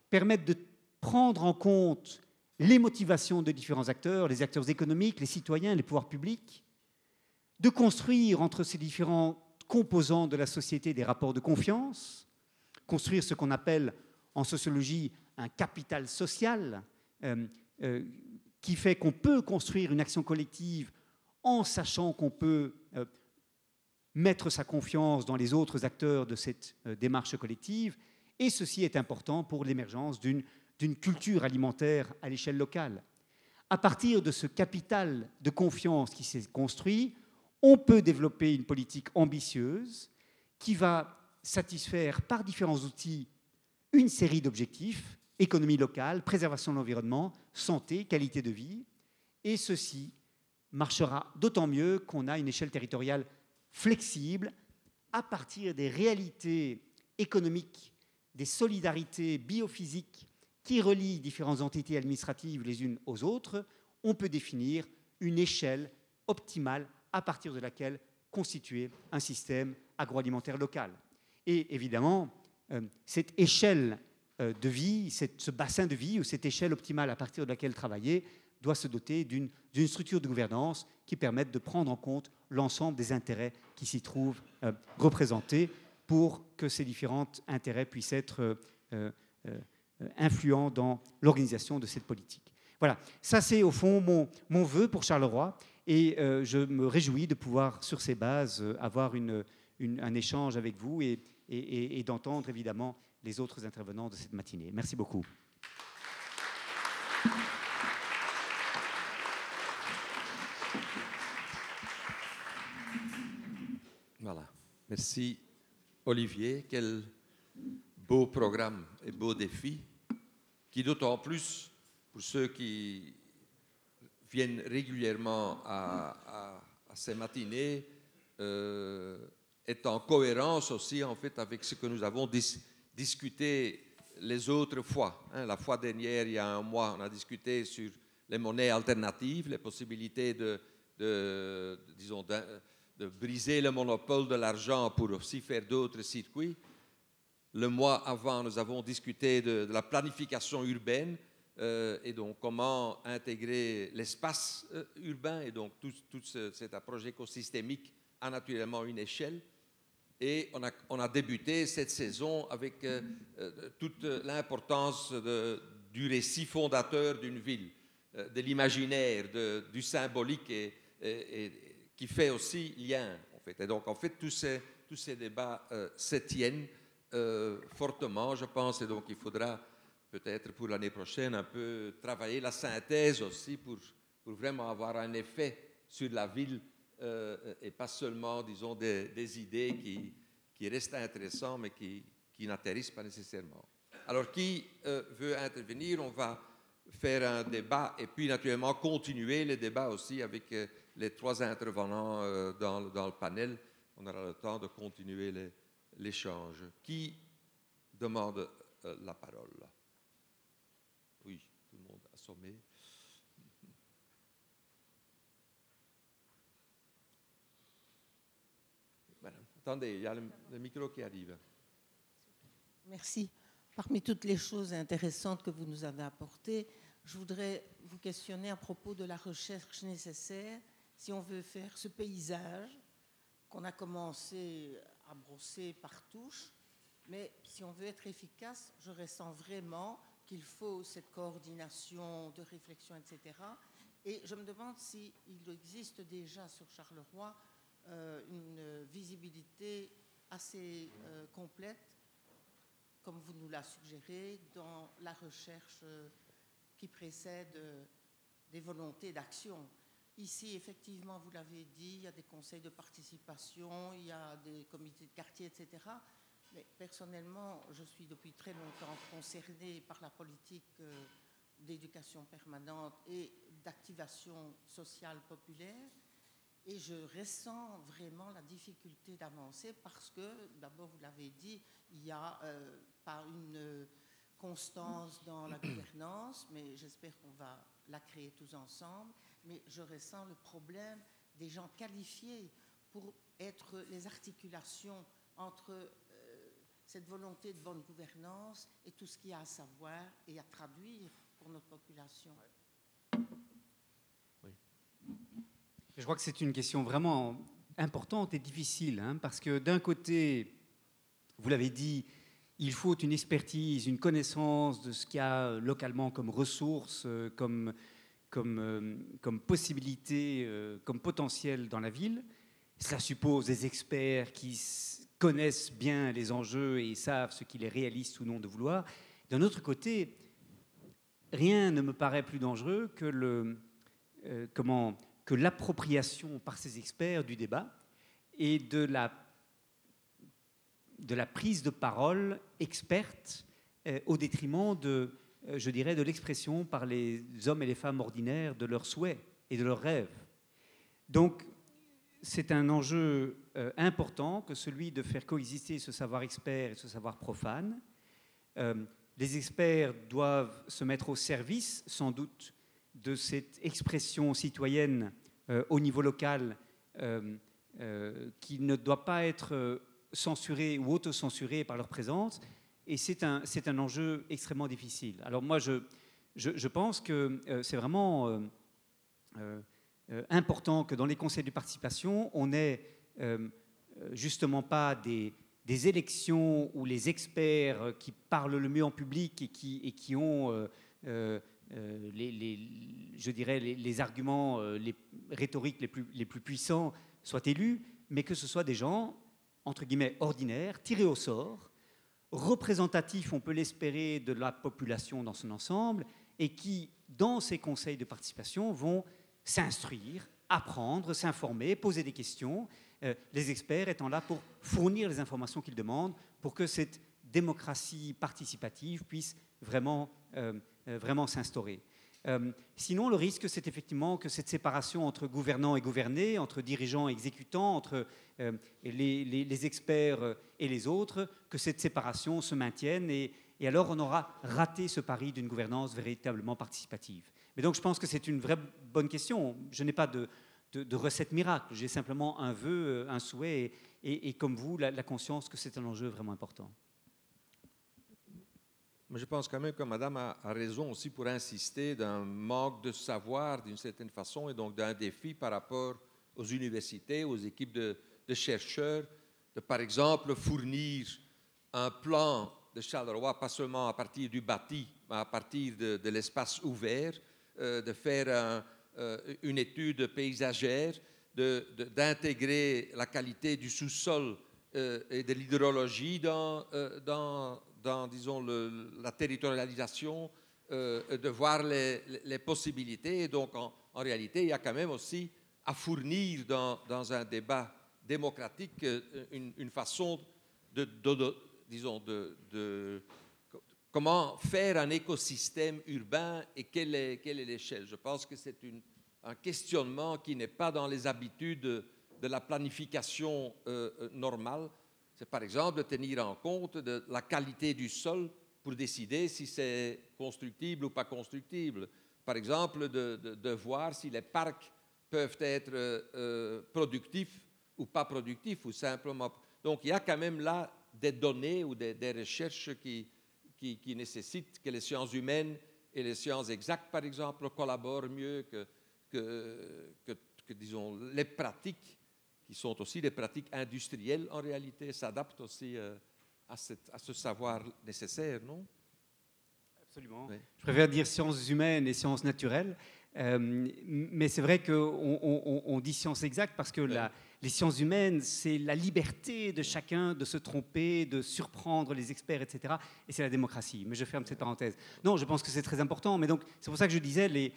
permettent de prendre en compte les motivations de différents acteurs, les acteurs économiques, les citoyens, les pouvoirs publics, de construire entre ces différents composants de la société des rapports de confiance, construire ce qu'on appelle en sociologie un capital social, euh, euh, qui fait qu'on peut construire une action collective en sachant qu'on peut euh, mettre sa confiance dans les autres acteurs de cette démarche collective. Et ceci est important pour l'émergence d'une culture alimentaire à l'échelle locale. À partir de ce capital de confiance qui s'est construit, on peut développer une politique ambitieuse qui va satisfaire par différents outils une série d'objectifs, économie locale, préservation de l'environnement, santé, qualité de vie, et ceci marchera d'autant mieux qu'on a une échelle territoriale flexible à partir des réalités économiques, des solidarités biophysiques qui relient différentes entités administratives les unes aux autres, on peut définir une échelle optimale à partir de laquelle constituer un système agroalimentaire local. Et évidemment, euh, cette échelle euh, de vie, ce bassin de vie ou cette échelle optimale à partir de laquelle travailler doit se doter d'une structure de gouvernance qui permette de prendre en compte l'ensemble des intérêts qui s'y trouvent euh, représentés pour que ces différents intérêts puissent être influents dans l'organisation de cette politique. Voilà, ça c'est au fond mon, mon vœu pour Charleroi et je me réjouis de pouvoir sur ces bases avoir une, un échange avec vous et, d'entendre évidemment les autres intervenants de cette matinée. Merci beaucoup. Voilà. Merci Olivier. Quel beau programme et beau défi, qui d'autant plus pour ceux qui viennent régulièrement à, ces matinées euh, est en cohérence aussi en fait avec ce que nous avons discuté les autres fois. Hein. La fois dernière, il y a un mois, on a discuté sur les monnaies alternatives, les possibilités de, disons, de, briser le monopole de l'argent pour aussi faire d'autres circuits. Le mois avant, nous avons discuté de, la planification urbaine euh, et donc comment intégrer l'espace euh, urbain et donc tout, tout cet approche écosystémique a naturellement une échelle. Et on a, on a débuté cette saison avec euh, toute l'importance du récit fondateur d'une ville, de l'imaginaire, du symbolique, et, qui fait aussi lien. En fait. Et donc, en fait, tous ces, tous ces débats se tiennent fortement, je pense, et donc il faudra peut-être pour l'année prochaine un peu travailler la synthèse aussi pour, vraiment avoir un effet sur la ville euh, et pas seulement, disons, des, idées qui, restent intéressantes mais qui, qui n'atterrissent pas nécessairement. Alors, qui euh, veut intervenir On va faire un débat et puis naturellement continuer le débat aussi avec euh, les trois intervenants dans, le panel. On aura le temps de continuer l'échange. Qui demande la parole? Assommé. Attendez, il y a le, micro qui arrive. Merci. Parmi toutes les choses intéressantes que vous nous avez apportées, je voudrais vous questionner à propos de la recherche nécessaire si on veut faire ce paysage qu'on a commencé à brosser par touche, mais si on veut être efficace, je ressens vraiment qu'il faut cette coordination de réflexion, etc. Et je me demande s'il existe déjà sur Charleroi euh, une visibilité assez euh, complète, comme vous nous l'a suggéré, dans la recherche euh, qui précède des volontés d'action. Ici, effectivement, vous l'avez dit, il y a des conseils de participation, il y a des comités de quartier, etc. Personnellement, je suis depuis très longtemps concernée par la politique d'éducation permanente et d'activation sociale populaire. Et je ressens vraiment la difficulté d'avancer parce que, d'abord, vous l'avez dit, il n'y a euh, pas une constance dans la gouvernance, mais j'espère qu'on va la créer tous ensemble. Mais je ressens le problème des gens qualifiés pour être les articulations entre euh, cette volonté de bonne gouvernance et tout ce qu'il y a à savoir et à traduire pour notre population. Je crois que c'est une question vraiment importante et difficile, hein, parce que d'un côté, vous l'avez dit, il faut une expertise, une connaissance de ce qu'il y a localement comme ressources, comme, comme, comme possibilités, comme potentiel dans la ville. Cela suppose des experts qui connaissent bien les enjeux et savent ce qu'il est réaliste ou non de vouloir. D'un autre côté, rien ne me paraît plus dangereux que le, comment, que l'appropriation par ces experts du débat et de la de la prise de parole experte euh, au détriment de, euh, je dirais, de l'expression par les hommes et les femmes ordinaires de leurs souhaits et de leurs rêves. Donc, c'est un enjeu euh, important que celui de faire coexister ce savoir expert et ce savoir profane. les experts doivent se mettre au service, sans doute, de cette expression citoyenne au niveau local qui ne doit pas être censurés ou autocensurés par leur présence. Et c'est un, un enjeu extrêmement difficile. Alors moi, je, je, pense que euh, c'est vraiment euh, euh, important que dans les conseils de participation, on n'ait justement pas des, des, élections où les experts qui parlent le mieux en public et qui, et qui ont... les, les, je dirais les, les, arguments les rhétoriques les plus, les plus puissants soient élus, mais que ce soit des gens entre guillemets, ordinaire, tiré au sort, représentatif, on peut l'espérer, de la population dans son ensemble, et qui, dans ces conseils de participation, vont s'instruire, apprendre, s'informer, poser des questions, euh, les experts étant là pour fournir les informations qu'ils demandent pour que cette démocratie participative puisse vraiment, euh, euh, vraiment s'instaurer. Sinon, le risque, c'est effectivement que cette séparation entre gouvernants et gouvernés, entre dirigeants et exécutants, entre euh, les, experts et les autres, que cette séparation se maintienne et, alors on aura raté ce pari d'une gouvernance véritablement participative. Mais donc je pense que c'est une vraie bonne question. Je n'ai pas de, recette miracle, j'ai simplement un vœu, un souhait et, comme vous, la conscience que c'est un enjeu vraiment important. Mais je pense quand même que Madame a, raison aussi pour insister d'un manque de savoir d'une certaine façon et donc d'un défi par rapport aux universités, aux équipes de, chercheurs, de par exemple fournir un plan de Charleroi, pas seulement à partir du bâti, mais à partir de, l'espace ouvert, euh, de faire euh, une étude paysagère, d'intégrer la qualité du sous-sol euh, et de l'hydrologie dans, dans, dans, disons, la territorialisation, euh, de voir les, possibilités. Et donc, en, réalité, il y a quand même aussi à fournir dans, dans un débat démocratique euh, une, façon de, disons, de, comment faire un écosystème urbain et quelle est, l'échelle. Je pense que c'est un questionnement qui n'est pas dans les habitudes de la planification euh, normale, c'est par exemple de tenir en compte de la qualité du sol pour décider si c'est constructible ou pas constructible. Par exemple, de, voir si les parcs peuvent être euh, productifs ou pas productifs, ou simplement. Donc, il y a quand même là des données ou des, recherches qui, qui, nécessitent que les sciences humaines et les sciences exactes, par exemple, collaborent mieux que, que, que disons, les pratiques qui sont aussi des pratiques industrielles en réalité, s'adaptent aussi euh, à, à, ce savoir nécessaire, non? Absolument. Je préfère dire sciences humaines et sciences naturelles. Euh, mais c'est vrai qu'on on, dit sciences exactes parce que la, les sciences humaines, c'est la liberté de chacun de se tromper, de surprendre les experts, etc. Et c'est la démocratie. Mais je ferme cette parenthèse. Non, je pense que c'est très important. Mais donc, c'est pour ça que je disais, les,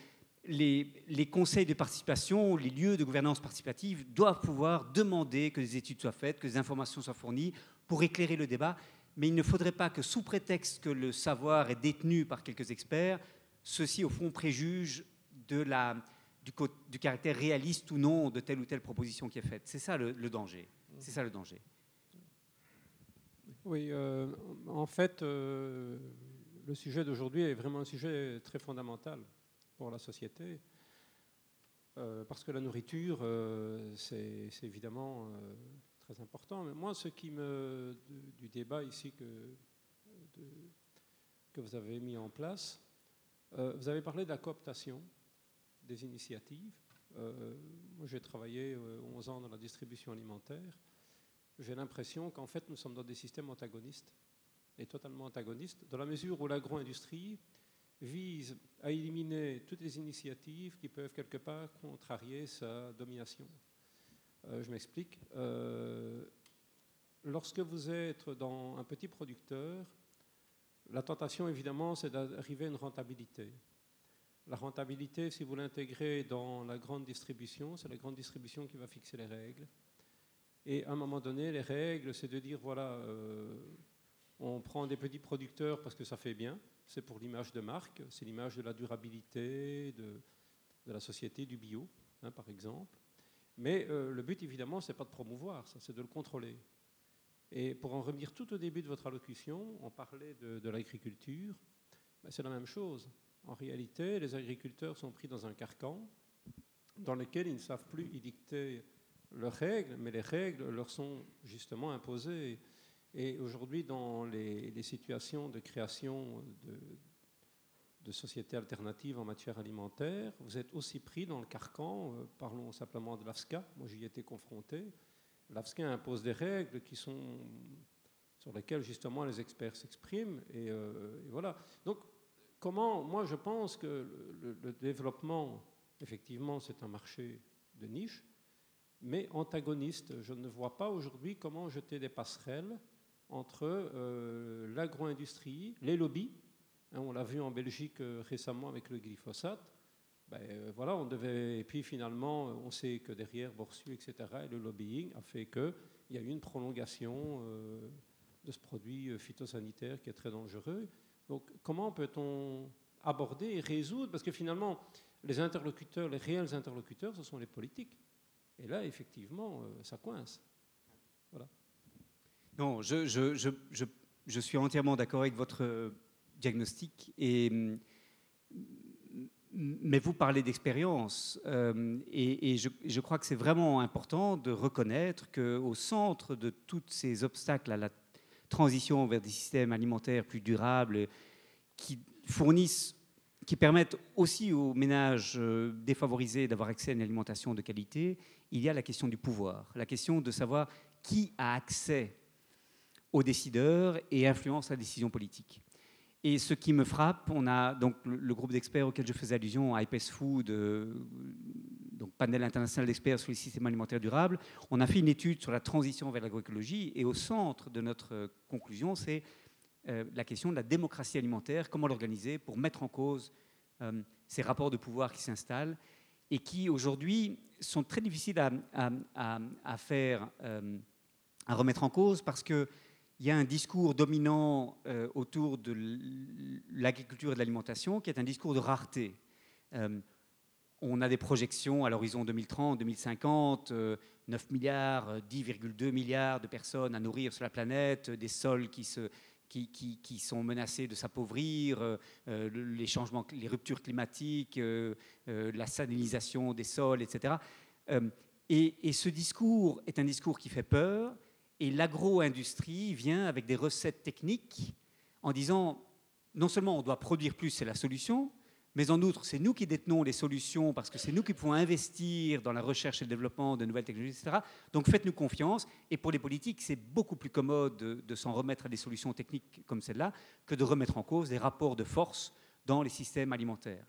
les, conseils de participation, les lieux de gouvernance participative doivent pouvoir demander que des études soient faites, que des informations soient fournies pour éclairer le débat. Mais il ne faudrait pas que, sous prétexte que le savoir est détenu par quelques experts, ceux-ci, au fond, préjugent de la, du, caractère réaliste ou non de telle ou telle proposition qui est faite. C'est ça le, danger. C'est ça le danger. Oui, euh, en fait, euh, le sujet d'aujourd'hui est vraiment un sujet très fondamental pour la société. Euh, parce que la nourriture, c'est évidemment très important. Mais moi, ce qui me. du, débat ici que, que vous avez mis en place, vous avez parlé de la cooptation des initiatives. moi, j'ai travaillé 11 ans dans la distribution alimentaire. J'ai l'impression qu'en fait, nous sommes dans des systèmes antagonistes est totalement antagoniste, dans la mesure où l'agro-industrie vise à éliminer toutes les initiatives qui peuvent quelque part contrarier sa domination. Euh, je m'explique. Euh, lorsque vous êtes dans un petit producteur, la tentation, évidemment, c'est d'arriver à une rentabilité. La rentabilité, si vous l'intégrez dans la grande distribution, c'est la grande distribution qui va fixer les règles. Et à un moment donné, les règles, c'est de dire, voilà, euh, on prend des petits producteurs parce que ça fait bien, c'est pour l'image de marque, c'est l'image de la durabilité, de, la société, du bio, hein, par exemple. Mais euh, le but, évidemment, ce n'est pas de promouvoir, ça, c'est de le contrôler. Et pour en revenir tout au début de votre allocution, on parlait de, l'agriculture. Ben, c'est la même chose. En réalité, les agriculteurs sont pris dans un carcan dans lequel ils ne savent plus y dicter leurs règles, mais les règles leur sont justement imposées. Et aujourd'hui, dans les, situations de création de, sociétés alternatives en matière alimentaire, vous êtes aussi pris dans le carcan, euh, parlons simplement de l'AFSCA, moi j'y ai été confronté, l'AFSCA impose des règles qui sont sur lesquelles justement les experts s'expriment, et, euh, voilà. Donc, comment, moi je pense que le développement, effectivement, c'est un marché de niche, mais antagoniste. Je ne vois pas aujourd'hui comment jeter des passerelles entre euh, l'agro-industrie, les lobbies. Hein, on l'a vu en Belgique euh, récemment avec le glyphosate. Ben, euh, voilà, on devait, et puis finalement, on sait que derrière Borsu, etc., et le lobbying a fait qu'il y a eu une prolongation de ce produit phytosanitaire qui est très dangereux. Donc, comment peut-on aborder et résoudre? Parce que finalement, les interlocuteurs, les réels interlocuteurs, ce sont les politiques. Et là, effectivement, ça coince. Non, je, suis entièrement d'accord avec votre euh, diagnostic. Et, mm, mais vous parlez d'expérience. Euh, et, et je, crois que c'est vraiment important de reconnaître qu'au centre de tous ces obstacles à la transition vers des systèmes alimentaires plus durables, qui fournissent qui permettent aussi aux ménages euh, défavorisés d'avoir accès à une alimentation de qualité, il y a la question du pouvoir, la question de savoir qui a accès aux décideurs et influence la décision politique. Et ce qui me frappe, on a donc le, groupe d'experts auquel je faisais allusion, IPES Food, euh, donc panel international d'experts sur les systèmes alimentaires durables, on a fait une étude sur la transition vers l'agroécologie et au centre de notre conclusion, c'est euh, la question de la démocratie alimentaire, comment l'organiser pour mettre en cause euh, ces rapports de pouvoir qui s'installent et qui aujourd'hui sont très difficiles à, faire, à remettre en cause parce que il y a un discours dominant euh, autour de l'agriculture et de l'alimentation qui est un discours de rareté. Euh, on a des projections à l'horizon 2030, 2050, 9 milliards, 10,2 milliards de personnes à nourrir sur la planète, des sols qui, sont menacés de s'appauvrir, euh, les changements, les ruptures climatiques, la salinisation des sols, etc. Et, et, ce discours est un discours qui fait peur, et l'agro-industrie vient avec des recettes techniques en disant non seulement on doit produire plus, c'est la solution, mais en outre, c'est nous qui détenons les solutions parce que c'est nous qui pouvons investir dans la recherche et le développement de nouvelles technologies, etc. Donc faites-nous confiance. Et pour les politiques, c'est beaucoup plus commode de, s'en remettre à des solutions techniques comme celle-là que de remettre en cause des rapports de force dans les systèmes alimentaires.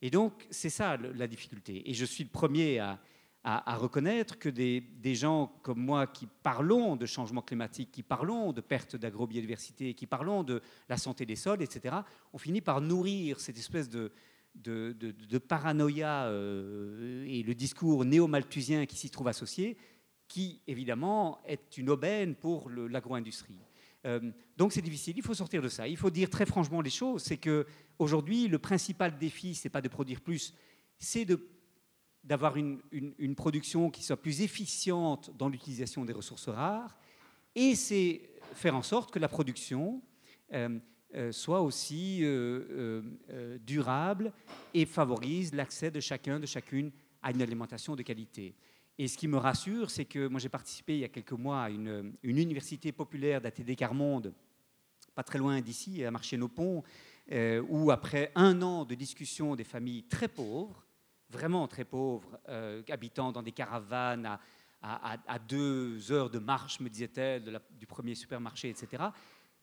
Et donc, c'est ça la difficulté. Et je suis le premier à, à, reconnaître que des, gens comme moi qui parlons de changement climatique, qui parlons de perte d'agrobiodiversité, qui parlons de la santé des sols, etc., on finit par nourrir cette espèce de, de, paranoïa euh, et le discours néo-malthusien qui s'y trouve associé, qui évidemment est une aubaine pour l'agro-industrie. Euh, donc c'est difficile, il faut sortir de ça. Il faut dire très franchement les choses, c'est que aujourd'hui le principal défi, c'est pas de produire plus, c'est de d'avoir une, production qui soit plus efficiente dans l'utilisation des ressources rares, et c'est faire en sorte que la production euh, euh, soit aussi euh, durable et favorise l'accès de chacun, de chacune à une alimentation de qualité. Et ce qui me rassure, c'est que moi j'ai participé il y a quelques mois à une, université populaire d'ATD Carmonde, pas très loin d'ici, à Marché-nos-Ponts, où après un an de discussion des familles très pauvres, vraiment très pauvres, euh, habitant dans des caravanes à, deux heures de marche, me disait-elle, du premier supermarché, etc.,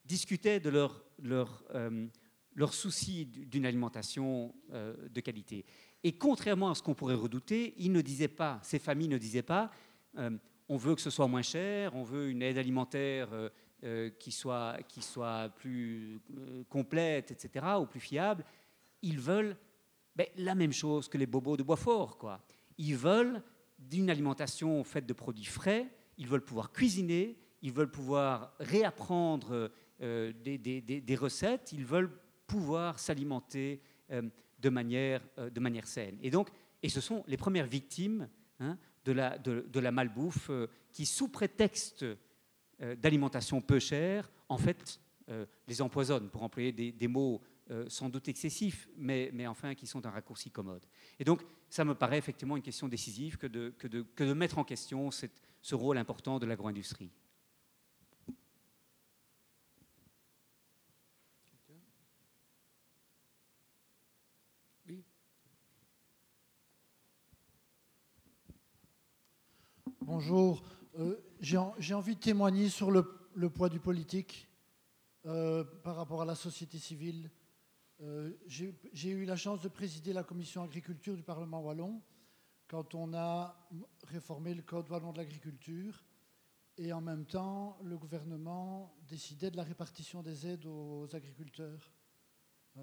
discutaient de leur, leur, euh, leur souci d'une alimentation euh, de qualité. Et contrairement à ce qu'on pourrait redouter, ils ne disaient pas, ces familles ne disaient pas, euh, on veut que ce soit moins cher, on veut une aide alimentaire qui, soit, qui soit plus complète, etc., ou plus fiable. Ils veulent ben, la même chose que les bobos de Boisfort. Quoi. Ils veulent d'une alimentation faite de produits frais, ils veulent pouvoir cuisiner, ils veulent pouvoir réapprendre euh, des, recettes, ils veulent pouvoir s'alimenter euh, de, manière, euh, de manière saine. Et donc, et ce sont les premières victimes hein, de, la, de, la malbouffe qui, sous prétexte d'alimentation peu chère, en fait, les empoisonnent, pour employer des, mots sans doute excessifs, mais, mais, enfin qui sont un raccourci commode. Et donc, ça me paraît effectivement une question décisive que de, que de, que de mettre en question cette, ce rôle important de l'agro-industrie. Bonjour. Euh, j'ai envie de témoigner sur le, poids du politique euh, par rapport à la société civile. Euh, j'ai eu la chance de présider la commission agriculture du Parlement wallon quand on a réformé le Code wallon de l'agriculture et en même temps le gouvernement décidait de la répartition des aides aux agriculteurs,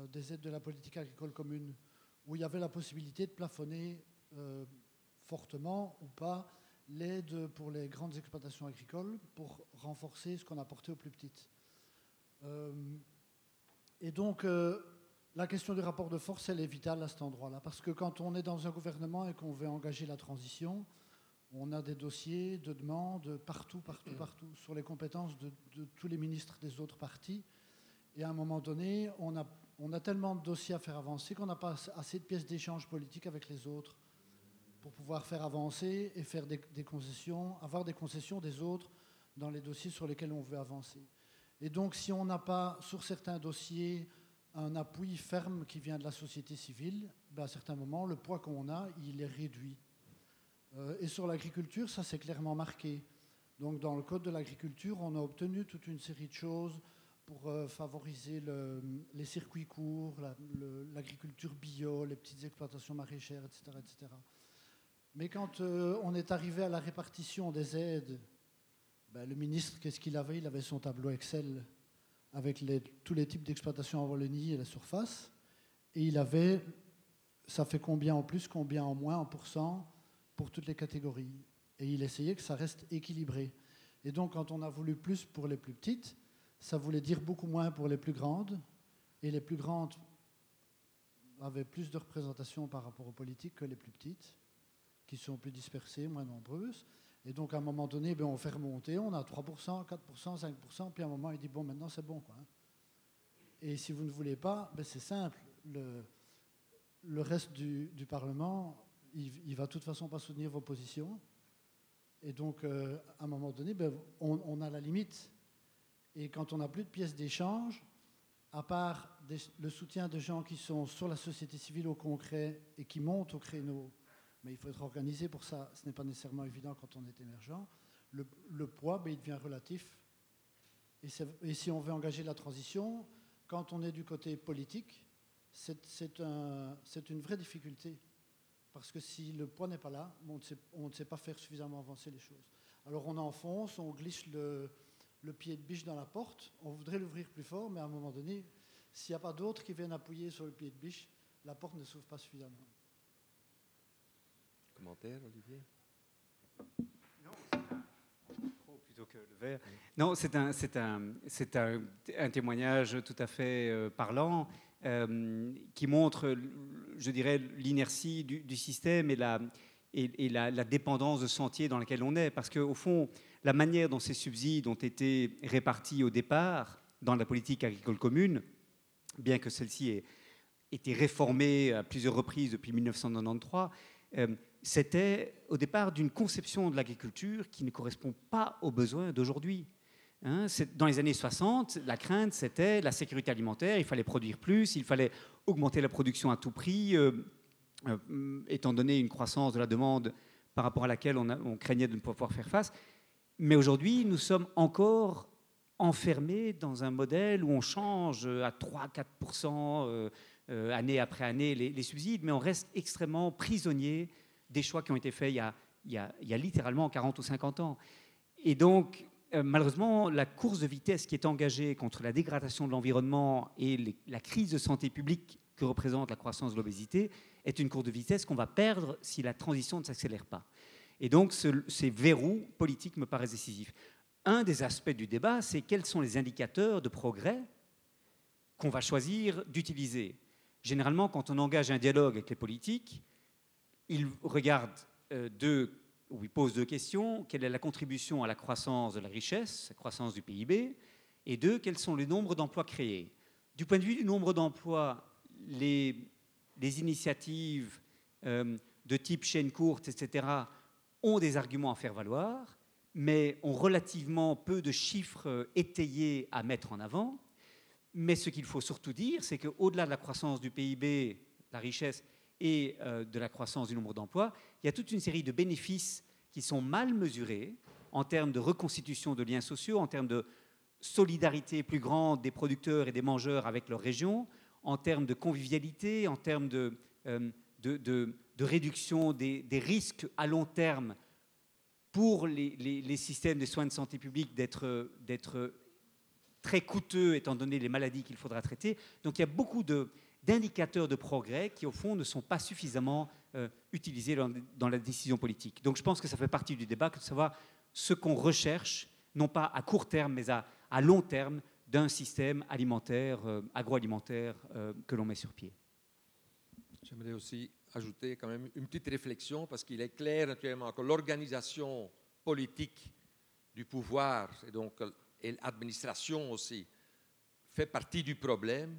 des aides de la politique agricole commune, où il y avait la possibilité de plafonner fortement ou pas l'aide pour les grandes exploitations agricoles pour renforcer ce qu'on apportait aux plus petites. Euh, et donc, euh, la question du rapport de force, elle est vitale à cet endroit-là, parce que quand on est dans un gouvernement et qu'on veut engager la transition, on a des dossiers de demandes partout, partout, partout, sur les compétences de, tous les ministres des autres partis. Et à un moment donné, on a, on a tellement de dossiers à faire avancer qu'on n'a pas assez de pièces d'échange politique avec les autres pour pouvoir faire avancer et faire des, concessions, avoir des concessions des autres dans les dossiers sur lesquels on veut avancer. Et donc, si on n'a pas, sur certains dossiers, un appui ferme qui vient de la société civile, ben à certains moments, le poids qu'on a, il est réduit. Euh, et sur l'agriculture, ça s'est clairement marqué. Donc, dans le Code de l'agriculture, on a obtenu toute une série de choses pour euh, favoriser le, les circuits courts, l'agriculture bio, les petites exploitations maraîchères, etc. etc. Mais quand euh, on est arrivé à la répartition des aides, ben, le ministre, qu'est-ce qu'il avait? Il avait son tableau Excel avec tous les types d'exploitation en Wallonie et la surface. Et il avait, ça fait combien en plus, combien en moins, en pourcent, pour toutes les catégories. Et il essayait que ça reste équilibré. Et donc, quand on a voulu plus pour les plus petites, ça voulait dire beaucoup moins pour les plus grandes. Et les plus grandes avaient plus de représentation par rapport aux politiques que les plus petites qui sont plus dispersées, moins nombreuses. Et donc, à un moment donné, ben, on fait remonter, on a 3%, 4%, 5%, puis à un moment, il dit, bon, maintenant, c'est bon. Quoi. Et si vous ne voulez pas, ben, c'est simple. Le, reste du, Parlement, il, ne va de toute façon pas soutenir vos positions. Et donc, euh, à un moment donné, ben, on, a la limite. Et quand on n'a plus de pièces d'échange, à part le soutien de gens qui sont sur la société civile au concret et qui montent au créneau, mais il faut être organisé pour ça. Ce n'est pas nécessairement évident quand on est émergent. Le, poids, ben, il devient relatif. Et, si on veut engager la transition, quand on est du côté politique, c'est un, une vraie difficulté. Parce que si le poids n'est pas là, on ne, sait, pas faire suffisamment avancer les choses. Alors on enfonce, on glisse le pied de biche dans la porte, on voudrait l'ouvrir plus fort, mais à un moment donné, s'il n'y a pas d'autres qui viennent appuyer sur le pied de biche, la porte ne s'ouvre pas suffisamment. Olivier? Non, c'est un, c'est un, c'est un, témoignage tout à fait euh, parlant euh, qui montre, je dirais, l'inertie du, système et, la, et, la, dépendance de sentier dans lequel on est. Parce qu'au fond, la manière dont ces subsides ont été répartis au départ dans la politique agricole commune, bien que celle-ci ait été réformée à plusieurs reprises depuis 1993, c'était au départ d'une conception de l'agriculture qui ne correspond pas aux besoins d'aujourd'hui. Hein. dans les années 60, la crainte, c'était la sécurité alimentaire, il fallait produire plus, il fallait augmenter la production à tout prix, euh, euh, étant donné une croissance de la demande par rapport à laquelle on, craignait de ne pas pouvoir faire face. Mais aujourd'hui, nous sommes encore enfermé dans un modèle où on change à 3-4% année après année les, subsides, mais on reste extrêmement prisonnier des choix qui ont été faits il y a, littéralement 40 ou 50 ans. Et donc, euh, malheureusement, la course de vitesse qui est engagée contre la dégradation de l'environnement et la crise de santé publique que représente la croissance de l'obésité est une course de vitesse qu'on va perdre si la transition ne s'accélère pas. Et donc, ces verrous politiques me paraissent décisifs. Un des aspects du débat, c'est quels sont les indicateurs de progrès qu'on va choisir d'utiliser. Généralement, quand on engage un dialogue avec les politiques, ils regardent euh, deux où il pose deux questions. Quelle est la contribution à la croissance de la richesse, la croissance du PIB Et deux, quels sont les nombres d'emplois créés? Du point de vue du nombre d'emplois, les, initiatives euh, de type chaîne courte, etc., ont des arguments à faire valoir, mais ont relativement peu de chiffres euh, étayés à mettre en avant. Mais ce qu'il faut surtout dire, c'est qu'au-delà de la croissance du PIB, la richesse, et euh, de la croissance du nombre d'emplois, il y a toute une série de bénéfices qui sont mal mesurés en termes de reconstitution de liens sociaux, en termes de solidarité plus grande des producteurs et des mangeurs avec leur région, en termes de convivialité, en termes de, euh, réduction des, risques à long terme pour les, systèmes de soins de santé publique d'être très coûteux étant donné les maladies qu'il faudra traiter. Donc il y a beaucoup de, d'indicateurs de progrès qui, au fond, ne sont pas suffisamment euh, utilisés dans, la décision politique. Donc je pense que ça fait partie du débat de savoir ce qu'on recherche, non pas à court terme, mais à, à long terme, d'un système alimentaire, euh, agroalimentaire euh, que l'on met sur pied. J'aimerais aussi ajouter quand même une petite réflexion, parce qu'il est clair naturellement que l'organisation politique du pouvoir, et donc et l'administration aussi, fait partie du problème,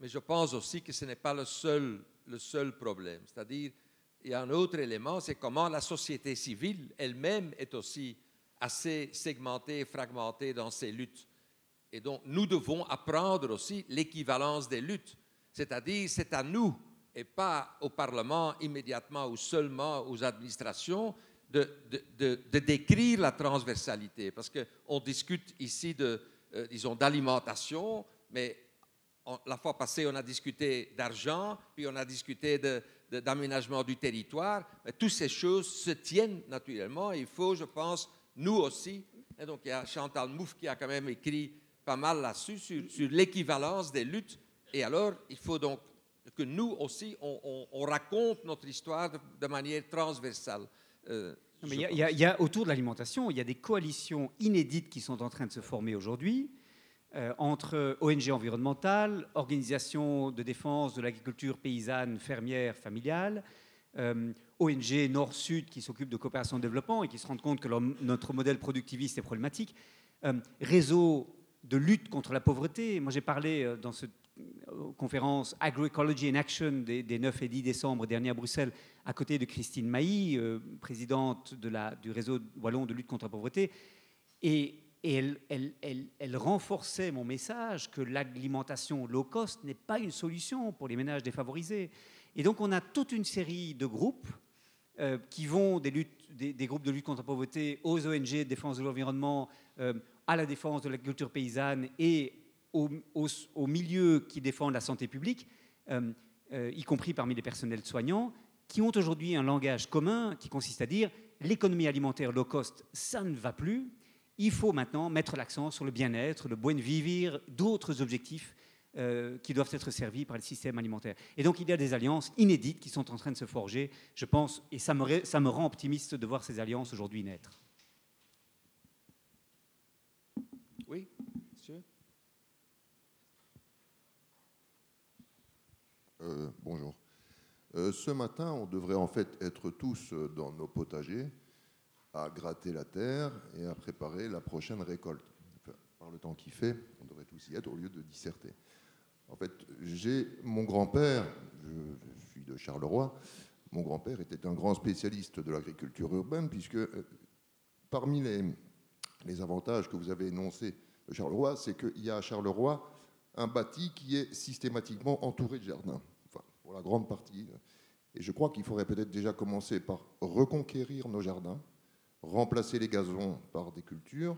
mais je pense aussi que ce n'est pas le seul, le seul problème. C'est-à-dire, il y a un autre élément, c'est comment la société civile elle-même est aussi assez segmentée et fragmentée dans ses luttes. Et donc, nous devons apprendre aussi l'équivalence des luttes. C'est-à-dire, c'est à nous et pas au Parlement immédiatement ou seulement aux administrations de, de, de, décrire la transversalité. Parce qu'on discute ici de, euh, disons, d'alimentation, mais la fois passée, on a discuté d'argent, puis on a discuté d'aménagement du territoire. toutes ces choses se tiennent naturellement. Il faut, je pense, nous aussi. Et donc, il y a Chantal Mouffe qui a quand même écrit pas mal là-dessus, sur, l'équivalence des luttes. Et alors, il faut donc que nous aussi, on, raconte notre histoire de, manière transversale. Euh, il y, a autour de l'alimentation, il y a des coalitions inédites qui sont en train de se former aujourd'hui. Euh, entre ONG environnementales, organisations de défense de l'agriculture paysanne, fermière, familiale, euh, ONG Nord-Sud qui s'occupent de coopération de développement et qui se rendent compte que notre modèle productiviste est problématique, euh, réseau de lutte contre la pauvreté. Moi, j'ai parlé dans cette conférence Agroecology in Action des, 9 et 10 décembre dernier à Bruxelles, à côté de Christine Mailly, présidente du réseau wallon de lutte contre la pauvreté. Et et elle, renforçait mon message que l'alimentation low cost n'est pas une solution pour les ménages défavorisés. Et donc on a toute une série de groupes euh, qui vont des, luttes, des, groupes de lutte contre la pauvreté aux ONG de défense de l'environnement, euh, à la défense de l'agriculture paysanne et aux, milieux qui défendent la santé publique, euh, y compris parmi les personnels soignants, qui ont aujourd'hui un langage commun qui consiste à dire l'économie alimentaire low cost, ça ne va plus il faut maintenant mettre l'accent sur le bien-être, le buen vivir, d'autres objectifs euh, qui doivent être servis par le système alimentaire. Et donc il y a des alliances inédites qui sont en train de se forger, je pense, et ça me, ça me rend optimiste de voir ces alliances aujourd'hui naître. Oui, monsieur euh, Bonjour. Euh, ce matin, on devrait en fait être tous dans nos potagers à gratter la terre et à préparer la prochaine récolte. par le temps qu'il fait, on devrait tous y être au lieu de disserter. En fait, j'ai mon grand-père, je, suis de Charleroi, mon grand-père était un grand spécialiste de l'agriculture urbaine, puisque euh, parmi les, les, avantages que vous avez énoncés de Charleroi, c'est qu'il y a à Charleroi un bâti qui est systématiquement entouré de jardins, enfin, pour la grande partie. Et je crois qu'il faudrait peut-être déjà commencer par reconquérir nos jardins, remplacer les gazons par des cultures,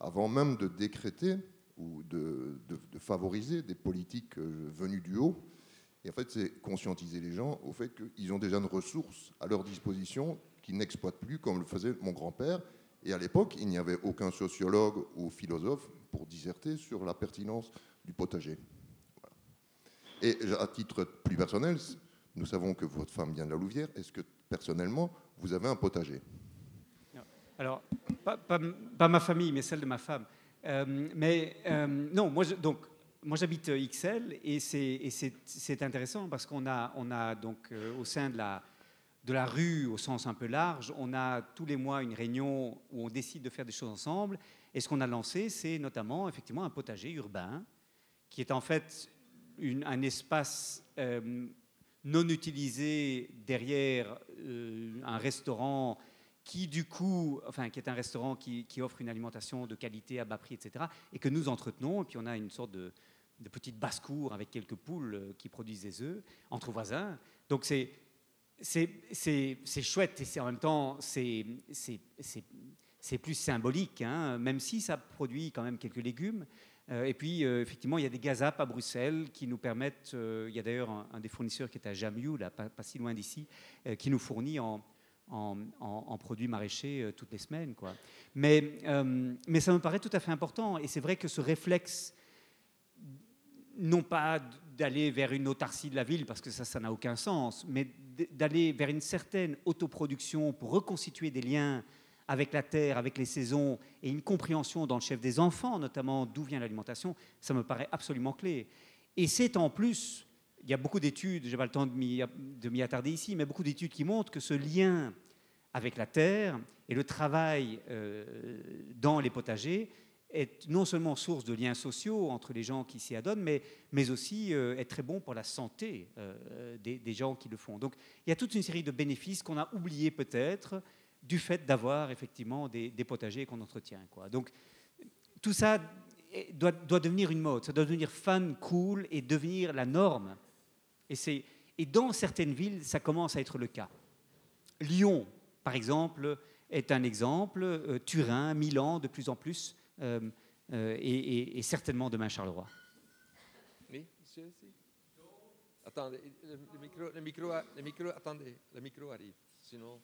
avant même de décréter ou de, favoriser des politiques venues du haut. Et en fait, c'est conscientiser les gens au fait qu'ils ont déjà une ressource à leur disposition qu'ils n'exploitent plus, comme le faisait mon grand-père. Et à l'époque, il n'y avait aucun sociologue ou philosophe pour disserter sur la pertinence du potager. Et à titre plus personnel, nous savons que votre femme vient de la Louvière. Est-ce que personnellement, vous avez un potager? Alors, pas, ma famille, mais celle de ma femme. Euh, mais euh, non, moi, donc, moi j'habite XL et c'est intéressant parce qu'on a, on a donc euh, au sein de la, de la rue, au sens un peu large, on a tous les mois une réunion où on décide de faire des choses ensemble. Et ce qu'on a lancé, c'est notamment effectivement un potager urbain qui est en fait un espace euh, non utilisé derrière euh, un restaurant qui du coup, enfin qui est un restaurant qui, offre une alimentation de qualité à bas prix, etc. Et que nous entretenons. Et puis on a une sorte de, petite basse-cour avec quelques poules euh, qui produisent des œufs entre voisins. Donc c'est c'est chouette et c'est en même temps c'est plus symbolique, hein, même si ça produit quand même quelques légumes. Euh, et puis, euh, effectivement, il y a des gazap à Bruxelles qui nous permettent, il y a d'ailleurs un, des fournisseurs qui est à Jamiou, là, pas, si loin d'ici, qui nous fournit en, en, produits maraîchers toutes les semaines. Quoi. Mais, mais ça me paraît tout à fait important. Et c'est vrai que ce réflexe non pas d'aller vers une autarcie de la ville, parce que ça, ça n'a aucun sens, mais d'aller vers une certaine autoproduction pour reconstituer des liens avec la terre, avec les saisons, et une compréhension dans le chef des enfants, notamment d'où vient l'alimentation, ça me paraît absolument clé. Et c'est en plus, il y a beaucoup d'études, je n'ai pas le temps de m'y attarder ici, mais beaucoup d'études qui montrent que ce lien avec la terre et le travail euh, dans les potagers est non seulement source de liens sociaux entre les gens qui s'y adonnent, mais, mais aussi euh, est très bon pour la santé euh, des, gens qui le font. Donc il y a toute une série de bénéfices qu'on a oubliés peut-être du fait d'avoir effectivement des, potagers qu'on entretient. Donc tout ça doit, doit, devenir une mode, ça doit devenir fun, cool et devenir la norme. Et, et dans certaines villes, ça commence à être le cas. Lyon, par exemple, est un exemple, euh, Turin, Milan, de plus en plus. Euh, euh, et, et, certainement demain Charleroi. Oui, monsieur aussi. Attendez, le, micro, le, micro, le micro, attendez, le micro arrive, sinon.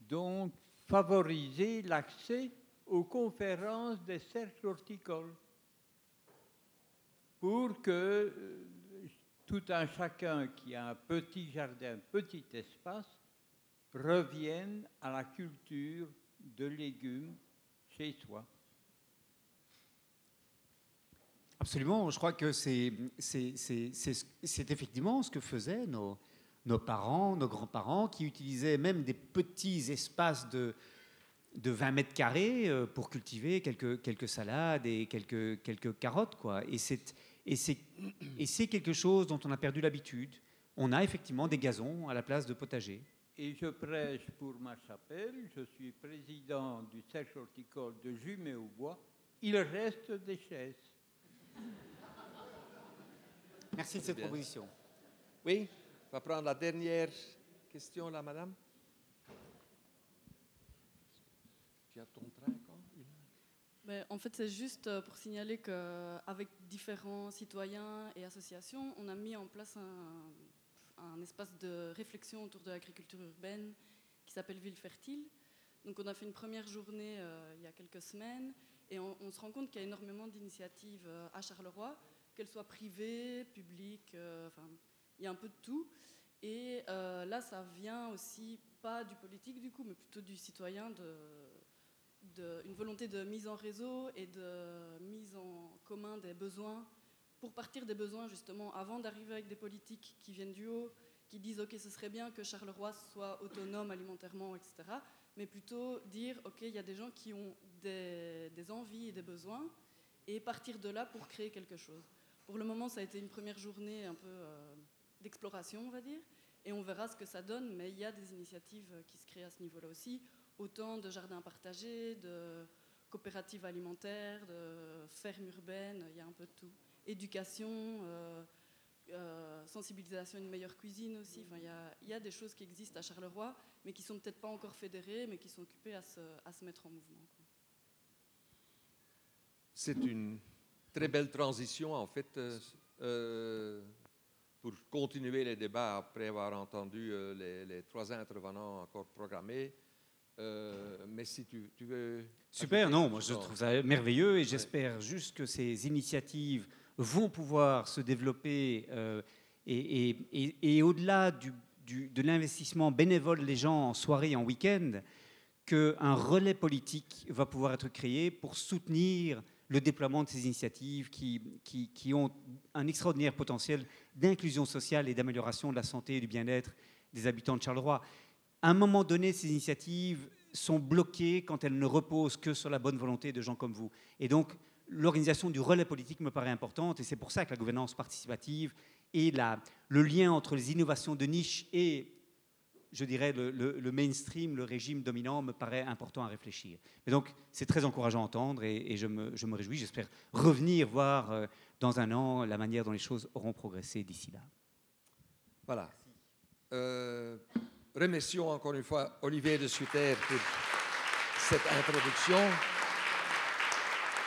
Donc, favoriser l'accès aux conférences des cercles horticoles pour que euh, tout un chacun qui a un petit jardin, petit espace, revienne à la culture de légumes chez soi. Absolument, je crois que c'est effectivement ce que faisaient nos, nos parents, nos grands-parents, qui utilisaient même des petits espaces de, de 20 mètres carrés euh, pour cultiver quelques, quelques salades et quelques, quelques carottes. Quoi. Et c'est et c'est quelque chose dont on a perdu l'habitude. On a effectivement des gazons à la place de potagers. Et je prêche pour ma chapelle. Je suis président du cercle horticole de Jumet au Bois. Il reste des chaises. Merci de cette proposition. Oui, on va prendre la dernière question là, madame. Tu as ton train ben, en fait, c'est juste euh, pour signaler qu'avec différents citoyens et associations, on a mis en place un, espace de réflexion autour de l'agriculture urbaine qui s'appelle Ville Fertile. Donc on a fait une première journée euh, il y a quelques semaines et on, se rend compte qu'il y a énormément d'initiatives euh, à Charleroi, qu'elles soient privées, publiques, enfin il y a un peu de tout. Et là, ça vient aussi pas du politique du coup, mais plutôt du citoyen de une volonté de mise en réseau et de mise en commun des besoins pour partir des besoins justement avant d'arriver avec des politiques qui viennent du haut, qui disent ok ce serait bien que Charleroi soit autonome alimentairement, etc. Mais plutôt dire ok il y a des gens qui ont des, envies et des besoins et partir de là pour créer quelque chose. Pour le moment ça a été une première journée un peu euh, d'exploration on va dire et on verra ce que ça donne mais il y a des initiatives qui se créent à ce niveau-là aussi autant de jardins partagés, de coopératives alimentaires, de fermes urbaines, il y a un peu de tout. Éducation, euh, sensibilisation à une meilleure cuisine aussi. Enfin, il y, a, des choses qui existent à Charleroi, mais qui sont peut-être pas encore fédérées, mais qui sont occupées à se, mettre en mouvement. C'est une très belle transition, en fait, euh, euh, pour continuer les débats après avoir entendu euh, les, trois intervenants encore programmés. mais si tu, veux... Super, non, moi je trouve ça merveilleux et j'espère juste que ces initiatives vont pouvoir se développer et, au-delà de l'investissement bénévole des gens en soirée en week-end, qu'un relais politique va pouvoir être créé pour soutenir le déploiement de ces initiatives qui, qui, ont un extraordinaire potentiel d'inclusion sociale et d'amélioration de la santé et du bien-être des habitants de Charleroi. À un moment donné, ces initiatives sont bloquées quand elles ne reposent que sur la bonne volonté de gens comme vous. Et donc, l'organisation du relais politique me paraît importante et c'est pour ça que la gouvernance participative et le lien entre les innovations de niche et, je dirais, le, mainstream, le régime dominant, me paraît important à réfléchir. Et donc, c'est très encourageant à entendre et, je, me, réjouis. J'espère revenir voir euh, dans un an la manière dont les choses auront progressé d'ici là. Voilà. Euh, remercions encore une fois Olivier de Sutter pour cette introduction.